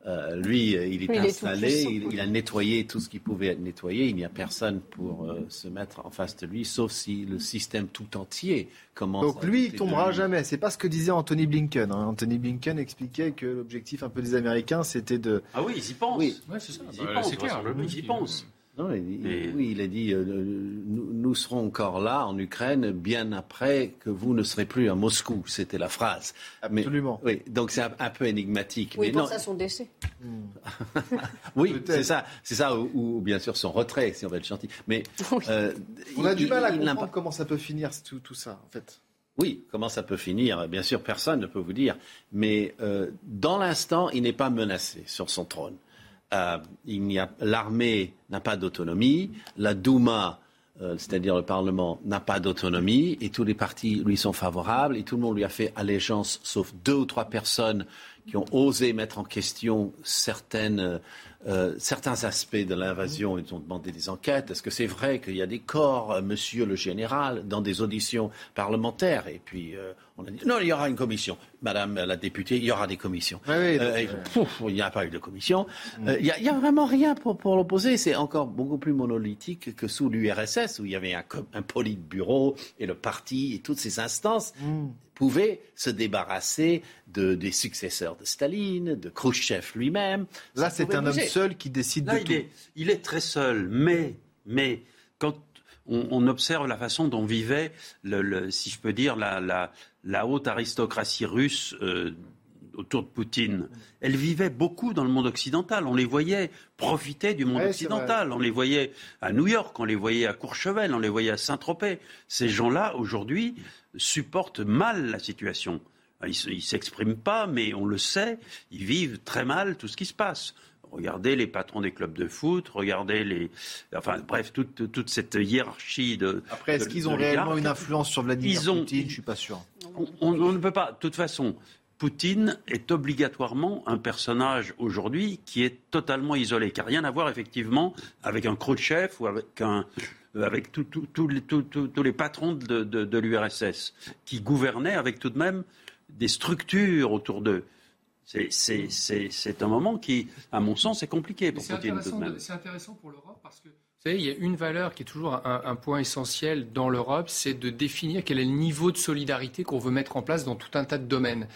Euh, lui, il est installé, il, a nettoyé tout ce qui pouvait être nettoyé. Il n'y a personne pour euh, se mettre en face de lui, sauf si le système tout entier commence. Donc lui, il tombera jamais. C'est pas ce que disait Anthony Blinken. Hein. Anthony Blinken expliquait que l'objectif un peu des Américains, c'était de. Ah oui, ils y pensent. Oui, c'est ça. Ils y bah, pensent. Clair, ils y pensent. Non, Oui, il a dit euh, nous, serons encore là en Ukraine bien après que vous ne serez plus à Moscou. C'était la phrase. Absolument. oui, donc c'est un, peu énigmatique. Oui, mais ça son décès. *laughs* oui, c'est ça, c'est ça, ou, bien sûr son retrait, si on veut être gentil. Mais *laughs* euh, on a du mal à comprendre comment ça peut finir tout, tout ça, en fait. Oui, comment ça peut finir Bien sûr, personne ne peut vous dire. Mais euh, dans l'instant, il n'est pas menacé sur son trône. Euh, l'armée n'a pas d'autonomie, la Douma, euh, c'est-à-dire le Parlement, n'a pas d'autonomie, et tous les partis lui sont favorables, et tout le monde lui a fait allégeance, sauf deux ou trois personnes qui ont osé mettre en question certaines euh, certains aspects de l'invasion. Ils ont demandé des enquêtes. Est-ce que c'est vrai qu'il y a des corps, euh, monsieur le général, dans des auditions parlementaires? Et puis, euh, on a dit non, il y aura une commission. Madame la députée, il y aura des commissions. il n'y a pas eu de commission. Mm. Il n'y a, vraiment rien pour, pour l'opposer. C'est encore beaucoup plus monolithique que sous l'URSS, où il y avait un, un bureau et le parti et toutes ces instances. Mm pouvait se débarrasser de, des successeurs de Staline, de Khrushchev lui-même. Là, c'est un homme seul qui décide de il tout. Est, il est très seul, mais, mais quand on, observe la façon dont vivait, le, si je peux dire, la, la, la haute aristocratie russe euh, autour de Poutine, elle vivait beaucoup dans le monde occidental. On les voyait profiter du monde occidental. On les voyait à New York, on les voyait à Courchevel, on les voyait à Saint-Tropez. Ces gens-là, aujourd'hui, supportent mal la situation. Ils ne s'expriment pas, mais on le sait, ils vivent très mal tout ce qui se passe. Regardez les patrons des clubs de foot, regardez les. Enfin, bref, toute, toute cette hiérarchie de. Après, est-ce qu'ils ont réellement une influence sur Vladimir Poutine? Je ne suis pas sûr. On, ne peut pas. De toute façon, Poutine est obligatoirement un personnage aujourd'hui qui est totalement isolé, qui n'a rien à voir effectivement avec un Khrouchtchev ou avec un, avec tous les, patrons de, l'URSS, qui gouvernaient avec tout de même des structures autour d'eux. C'est un moment qui, à mon sens, est compliqué pour Poutine. C'est intéressant pour l'Europe parce que vous savez, il y a une valeur qui est toujours un, point essentiel dans l'Europe, c'est de définir quel est le niveau de solidarité qu'on veut mettre en place dans tout un tas de domaines.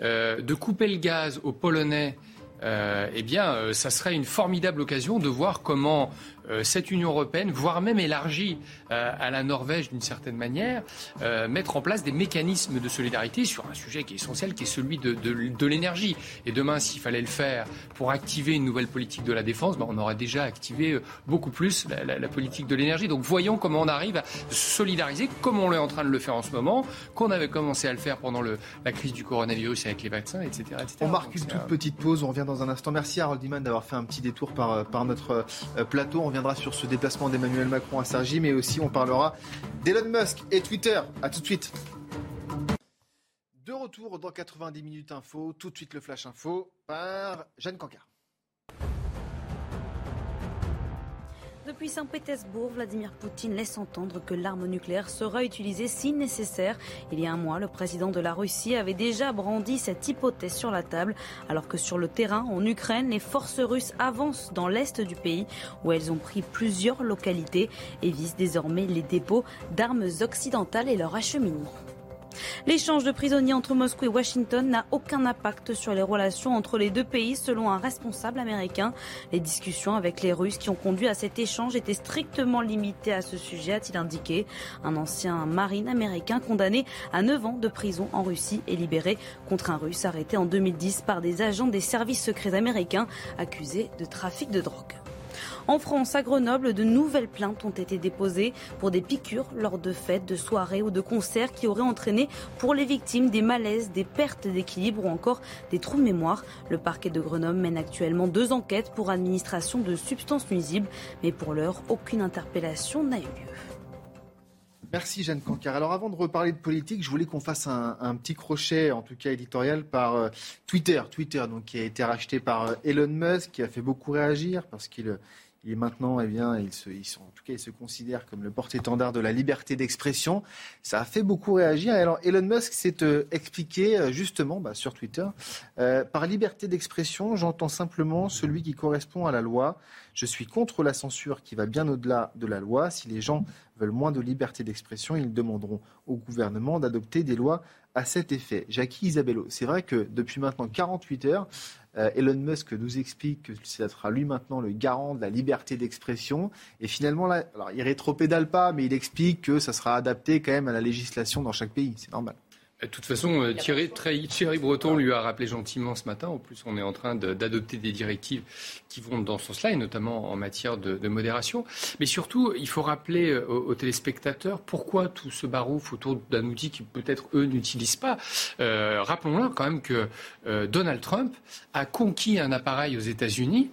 Euh, de couper le gaz aux Polonais euh, eh bien, euh, ça serait une formidable occasion de voir comment euh, cette Union européenne, voire même élargie euh, à la Norvège d'une certaine manière, euh, mettre en place des mécanismes de solidarité sur un sujet qui est essentiel, qui est celui de, de, l'énergie. Et demain, s'il fallait le faire pour activer une nouvelle politique de la défense, ben, on aurait déjà activé beaucoup plus la, la, politique de l'énergie. Donc voyons comment on arrive à se solidariser, comme on est en train de le faire en ce moment, qu'on avait commencé à le faire pendant le, la crise du coronavirus avec les vaccins, etc. etc. On marque une toute petite pause, on revient dans un instant. Merci Harold Iman d'avoir fait un petit détour par, par notre plateau. On viendra sur ce déplacement d'Emmanuel Macron à Sergi, mais aussi on parlera d'Elon Musk et Twitter. A tout de suite. De retour dans 90 minutes info, tout de suite le flash info par Jeanne Cancard. Depuis Saint-Pétersbourg, Vladimir Poutine laisse entendre que l'arme nucléaire sera utilisée si nécessaire. Il y a un mois, le président de la Russie avait déjà brandi cette hypothèse sur la table, alors que sur le terrain, en Ukraine, les forces russes avancent dans l'est du pays, où elles ont pris plusieurs localités et visent désormais les dépôts d'armes occidentales et leur acheminement. L'échange de prisonniers entre Moscou et Washington n'a aucun impact sur les relations entre les deux pays, selon un responsable américain. Les discussions avec les Russes qui ont conduit à cet échange étaient strictement limitées à ce sujet, a-t-il indiqué. Un ancien marine américain condamné à 9 ans de prison en Russie est libéré contre un Russe arrêté en 2010 par des agents des services secrets américains accusés de trafic de drogue. En France, à Grenoble, de nouvelles plaintes ont été déposées pour des piqûres lors de fêtes, de soirées ou de concerts qui auraient entraîné pour les victimes des malaises, des pertes d'équilibre ou encore des trous de mémoire. Le parquet de Grenoble mène actuellement deux enquêtes pour administration de substances nuisibles, mais pour l'heure, aucune interpellation n'a eu lieu. Merci Jeanne Cancar. Alors avant de reparler de politique, je voulais qu'on fasse un, petit crochet, en tout cas éditorial, par euh, Twitter. Twitter, donc, qui a été racheté par euh, Elon Musk, qui a fait beaucoup réagir parce qu'il est maintenant, eh bien, il se, en tout cas, il se considère comme le porte-étendard de la liberté d'expression. Ça a fait beaucoup réagir. Alors, Elon Musk s'est euh, expliqué euh, justement bah, sur Twitter. Euh, par liberté d'expression, j'entends simplement celui qui correspond à la loi. Je suis contre la censure qui va bien au-delà de la loi. Si les gens veulent moins de liberté d'expression, ils demanderont au gouvernement d'adopter des lois à cet effet. Jackie Isabello, c'est vrai que depuis maintenant 48 heures, euh, Elon Musk nous explique que ce sera lui maintenant le garant de la liberté d'expression. Et finalement, là, alors, il rétropédale pas, mais il explique que ça sera adapté quand même à la législation dans chaque pays. C'est normal. De toute façon, euh, Thierry, Thierry, Breton lui a rappelé gentiment ce matin. En plus, on est en train d'adopter des directives qui vont dans ce sens-là, et notamment en matière de, modération. Mais surtout, il faut rappeler euh, aux, téléspectateurs pourquoi tout ce barouf autour d'un outil qui peut-être eux n'utilisent pas. Euh, rappelons-leur quand même que Donald Trump a conquis un appareil aux États-Unis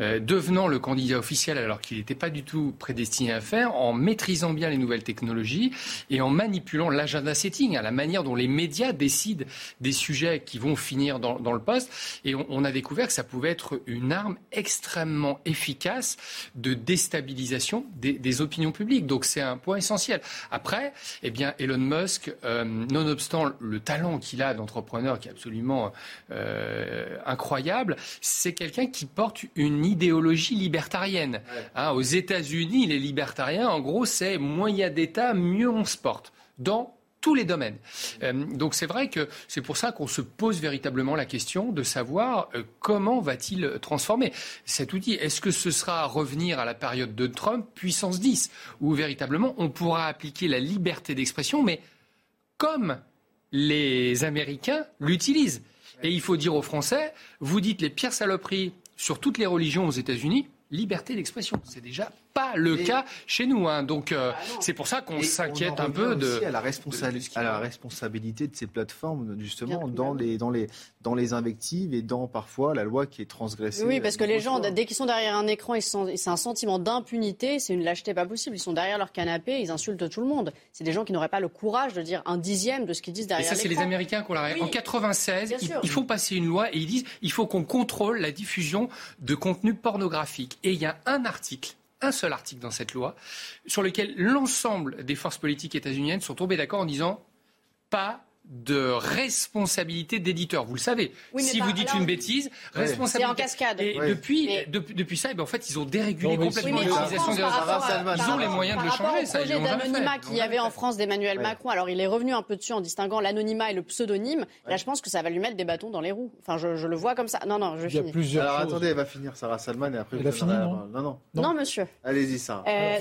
euh, devenant le candidat officiel alors qu'il n'était pas du tout prédestiné à faire, en maîtrisant bien les nouvelles technologies et en manipulant l'agenda setting, à la manière dont les médias décident des sujets qui vont finir dans, le poste. Et on, a découvert que ça pouvait être une arme extrêmement efficace de déstabilisation des, opinions publiques. Donc c'est un point essentiel. Après, eh bien, Elon Musk, euh, nonobstant le talent qu'il a d'entrepreneur qui est absolument euh, incroyable, c'est quelqu'un qui porte une idéologie libertarienne. Hein, aux États-Unis, les libertariens, en gros, c'est moins il y a d'État, mieux on se porte. Dans tous les domaines. Euh, donc c'est vrai que c'est pour ça qu'on se pose véritablement la question de savoir euh, comment va-t-il transformer cet outil? Est-ce que ce sera revenir à la période de Trump, puissance 10, où véritablement on pourra appliquer la liberté d'expression, mais comme les Américains l'utilisent? Et il faut dire aux Français, vous dites les pires saloperies sur toutes les religions aux États-Unis, liberté d'expression. C'est déjà pas le cas chez nous. Hein. Donc euh, ah c'est pour ça qu'on s'inquiète un peu de, à la, à la responsabilité de ces plateformes justement dans les, dans, les, dans les invectives et dans parfois la loi qui est transgressée. Oui, parce que les gens, dès qu'ils sont derrière un écran, c'est un sentiment d'impunité, c'est une lâcheté pas possible. Ils sont derrière leur canapé, ils insultent tout le monde. C'est des gens qui n'auraient pas le courage de dire un dixième de ce qu'ils disent derrière Et ça, c'est les Américains qui ont la En 96, il, faut passer une loi et ils disent il faut qu'on contrôle la diffusion de contenu pornographique. Et il y a un article un seul article dans cette loi sur lequel l'ensemble des forces politiques états-uniennes sont tombées d'accord en disant pas de responsabilité d'éditeur. Vous le savez. si vous dites une bêtise, responsabilité. C'est en cascade. Et depuis, depuis ça, eh ben, en fait, ils ont dérégulé complètement l'utilisation des réseaux. Ils ont les moyens de le changer. Ça, projet d'anonymat qu'il y avait en France d'Emmanuel Macron. Alors, il est revenu un peu dessus en distinguant l'anonymat et le pseudonyme. Là, je pense que ça va lui mettre des bâtons dans les roues. Enfin, je, le vois comme ça. Non, non, je il y a Plusieurs Alors, attendez, elle va finir Sarah Salman et après. Elle fini, non, non, non, monsieur. Allez-y, Sarah. Euh,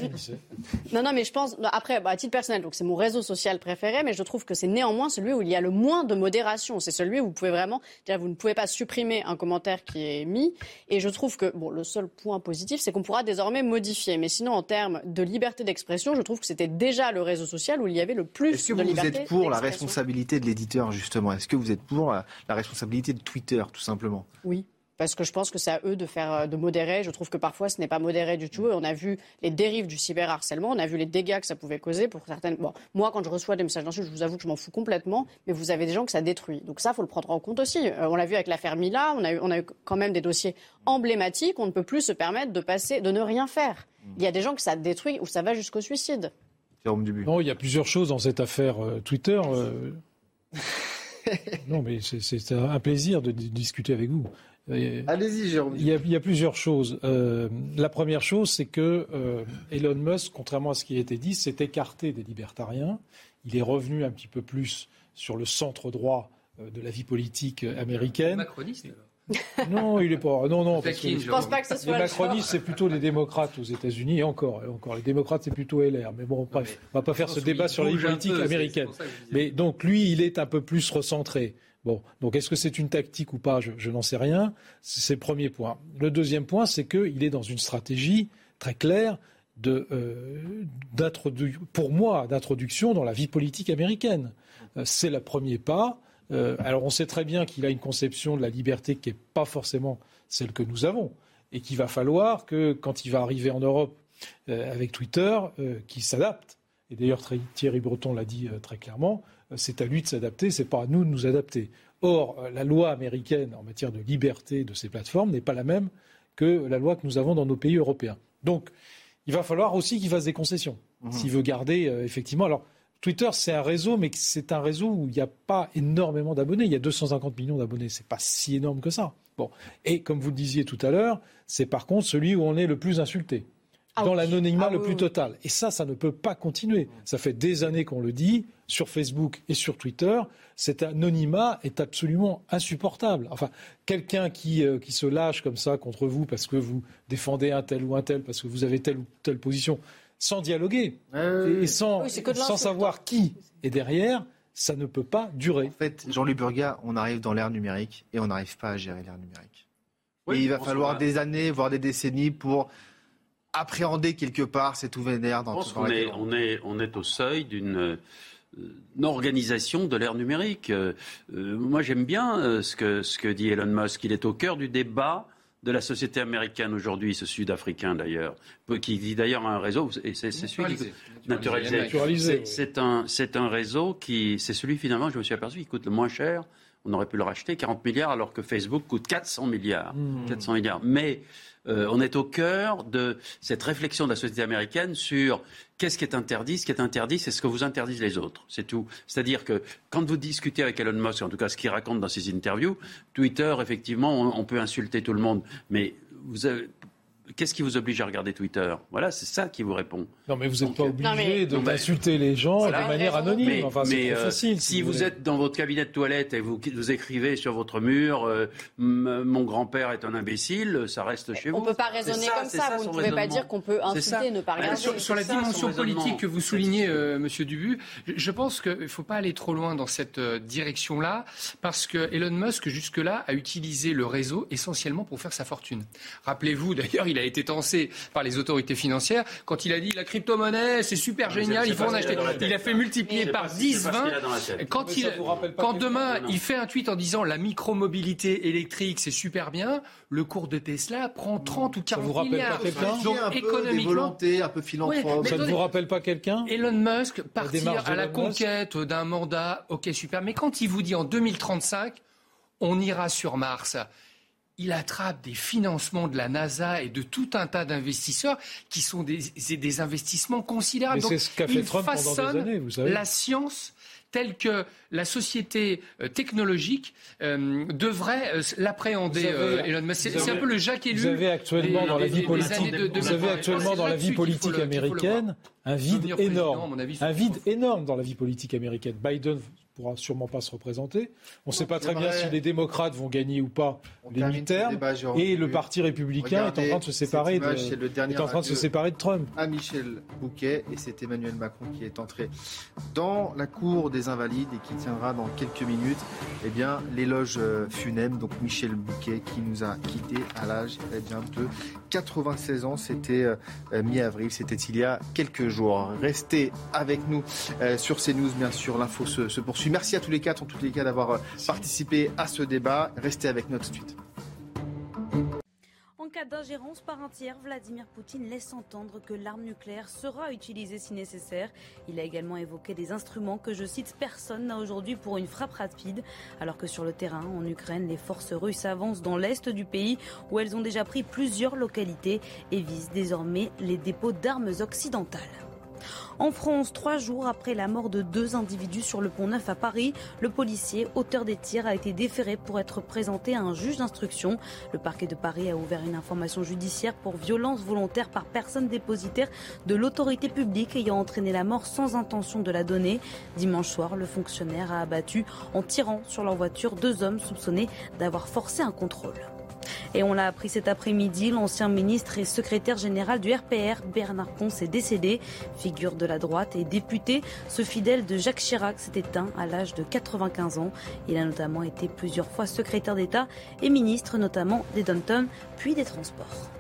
non, non, mais je pense. Après, bah, à titre personnel, donc c'est mon réseau social préféré, mais je trouve que c'est néanmoins celui où il y a le moins de modération. C'est celui où vous pouvez vraiment, vous ne pouvez pas supprimer un commentaire qui est mis. Et je trouve que bon, le seul point positif, c'est qu'on pourra désormais modifier. Mais sinon, en termes de liberté d'expression, je trouve que c'était déjà le réseau social où il y avait le plus Est-ce que vous, êtes pour la responsabilité de l'éditeur justement? Est-ce que vous êtes pour la responsabilité de Twitter, tout simplement? Oui parce que je pense que c'est à eux de faire euh, de modérer. Je trouve que parfois ce n'est pas modéré du tout. Et on a vu les dérives du cyberharcèlement, on a vu les dégâts que ça pouvait causer pour certaines. Bon, moi quand je reçois des messages d'insultes, je vous avoue que je m'en fous complètement, mais vous avez des gens que ça détruit. Donc ça, faut le prendre en compte aussi. Euh, on l'a vu avec l'affaire Mila, on a eu, on a eu quand même des dossiers emblématiques. On ne peut plus se permettre de passer, de ne rien faire. Il y a des gens que ça détruit ou ça va jusqu'au suicide. Non, il y a plusieurs choses dans cette affaire euh, Twitter. *laughs* non, mais c'est un plaisir de discuter avec vous. Euh, Allez-y, Jérôme. Il y, a, plusieurs choses. Euh, la première chose, c'est que euh, Elon Musk, contrairement à ce qui a été dit, s'est écarté des libertariens. Il est revenu un petit peu plus sur le centre droit de la vie politique américaine. Macroniste non, il est pas. Non, non. Parce que je pense pas que ce soit. Les macronistes, c'est plutôt les démocrates aux États-Unis et encore, encore. Les démocrates, c'est plutôt LR. Mais bon, bref, on va pas faire ce débat sur la vie politique américaine. Mais donc, lui, il est un peu plus recentré. Bon, donc est-ce que c'est une tactique ou pas Je, n'en sais rien. C'est le premier point. Le deuxième point, c'est qu'il est dans une stratégie très claire euh, pour moi, d'introduction dans la vie politique américaine. Euh, c'est le premier pas. Euh, alors on sait très bien qu'il a une conception de la liberté qui n'est pas forcément celle que nous avons et qu'il va falloir que quand il va arriver en Europe avec Twitter, qu'il s'adapte. Et d'ailleurs Thierry Breton l'a dit très clairement, c'est à lui de s'adapter, c'est pas à nous de nous adapter. Or, la loi américaine en matière de liberté de ces plateformes n'est pas la même que la loi que nous avons dans nos pays européens. Donc, il va falloir aussi qu'il fasse des concessions mmh. s'il veut garder effectivement. Alors, Twitter, c'est un réseau, mais c'est un réseau où il n'y a pas énormément d'abonnés. Il y a 250 millions d'abonnés. Ce n'est pas si énorme que ça. Bon. Et comme vous le disiez tout à l'heure, c'est par contre celui où on est le plus insulté. Ah dans l'anonymat ah le plus total. Et ça, ça ne peut pas continuer. Ça fait des années qu'on le dit sur Facebook et sur Twitter. Cet anonymat est absolument insupportable. Enfin, quelqu'un qui, euh, qui se lâche comme ça contre vous parce que vous défendez un tel ou un tel, parce que vous avez telle ou telle position, sans dialoguer et sans, sans savoir qui est derrière, ça ne peut pas durer. En fait, Jean-Luc Burga, on arrive dans l'ère numérique et on n'arrive pas à gérer l'ère numérique. et il va falloir des années, voire des décennies pour appréhender quelque part cette nouvelle ère dans, Je pense qu'on est, on est, on est au seuil d'une euh, organisation de l'ère numérique. Euh, euh, moi, j'aime bien ce, que, ce que dit Elon Musk. Il est au cœur du débat de la société américaine aujourd'hui, ce Sud-Africain d'ailleurs, qui dit d'ailleurs un réseau, et c'est celui qui naturalisé. C'est un, un réseau qui, c'est celui finalement, je me suis aperçu, qui coûte le moins cher. On aurait pu le racheter 40 milliards alors que Facebook coûte 400 milliards. 400 mmh. milliards. Mais euh, on est au cœur de cette réflexion de la société américaine sur qu'est-ce qui est interdit. Ce qui est interdit, c'est ce que vous interdisent les autres. C'est tout. C'est-à-dire que quand vous discutez avec Elon Musk, en tout cas ce qu'il raconte dans ses interviews, Twitter, effectivement, on, on peut insulter tout le monde. Mais vous avez, qu'est-ce qui vous oblige à regarder Twitter? Voilà, c'est ça qui vous répond. Non, mais vous n'êtes pas obligé d'insulter les gens de manière anonyme. Mais, enfin, c'est euh, facile. Si, vous, êtes dans votre cabinet de toilette et vous, vous écrivez sur votre mur euh, Mon grand-père est un imbécile », ça reste chez vous. On ne peut pas raisonner comme ça. Vous ne pouvez pas dire qu'on peut insulter, ne pas regarder. Sur, la dimension politique que vous soulignez, euh, Monsieur Dubu, je pense qu'il ne faut pas aller trop loin dans cette direction-là, parce que Elon Musk, jusque-là, a utilisé le réseau essentiellement pour faire sa fortune. Rappelez-vous, d'ailleurs, il a été tensé par les autorités financières quand il a dit la crypto-monnaie, c'est super génial, il faut en acheter. Il a fait multiplier par 10, 20. Quand, il, quand demain il fait un tweet en disant la micromobilité électrique, c'est super bien, le cours de Tesla prend 30 ou 40 milliards. Donc un économiquement, peu un peu philanthrope. ça ne vous rappelle pas quelqu'un Elon Musk partir à la conquête d'un mandat, ok super, mais quand il vous dit en 2035, on ira sur Mars il attrape des financements de la NASA et de tout un tas d'investisseurs qui sont des, des investissements considérables. c'est ce qu'a fait Trump pendant des années, vous savez. La science telle que la société euh, technologique euh, devrait euh, l'appréhender, Elon Musk. C'est un peu le Jacques élu. Vous avez actuellement dans la vie politique, vous avez actuellement dans la vie politique américaine un vide énorme, un vide énorme dans la vie politique américaine. Biden pourra sûrement pas se représenter. On ne sait pas très bien si les démocrates vont gagner ou pas les mi-termes. Et le Parti républicain est en train de se séparer de, est en train de se séparer de Trump. À Michel Bouquet et c'est Emmanuel Macron qui est entré dans la cour des Invalides et qui tiendra dans quelques minutes eh bien l'éloge euh, funèbre. Donc Michel Bouquet qui nous a quitté à l'âge eh bien de 96 ans. C'était euh, mi-avril. C'était il y a quelques jours. Restez avec nous euh, sur CNews. Bien sûr, l'info se, se poursuit. Merci à tous les quatre, en tous les cas, d'avoir euh, participé à ce débat. Restez avec nous tout de suite. En cas d'ingérence par un tiers, Vladimir Poutine laisse entendre que l'arme nucléaire sera utilisée si nécessaire. Il a également évoqué des instruments que, je cite, personne n'a aujourd'hui pour une frappe rapide. Alors que sur le terrain, en Ukraine, les forces russes avancent dans l'est du pays où elles ont déjà pris plusieurs localités et visent désormais les dépôts d'armes occidentales. En France, trois jours après la mort de deux individus sur le pont Neuf à Paris, le policier, auteur des tirs, a été déféré pour être présenté à un juge d'instruction. Le parquet de Paris a ouvert une information judiciaire pour violence volontaire par personne dépositaire de l'autorité publique ayant entraîné la mort sans intention de la donner. Dimanche soir, le fonctionnaire a abattu en tirant sur leur voiture deux hommes soupçonnés d'avoir forcé un contrôle. Et on l'a appris cet après-midi, l'ancien ministre et secrétaire général du RPR, Bernard Ponce, est décédé. Figure de la droite et député, ce fidèle de Jacques Chirac s'est éteint à l'âge de 95 ans. Il a notamment été plusieurs fois secrétaire d'État et ministre notamment des dom puis des Transports.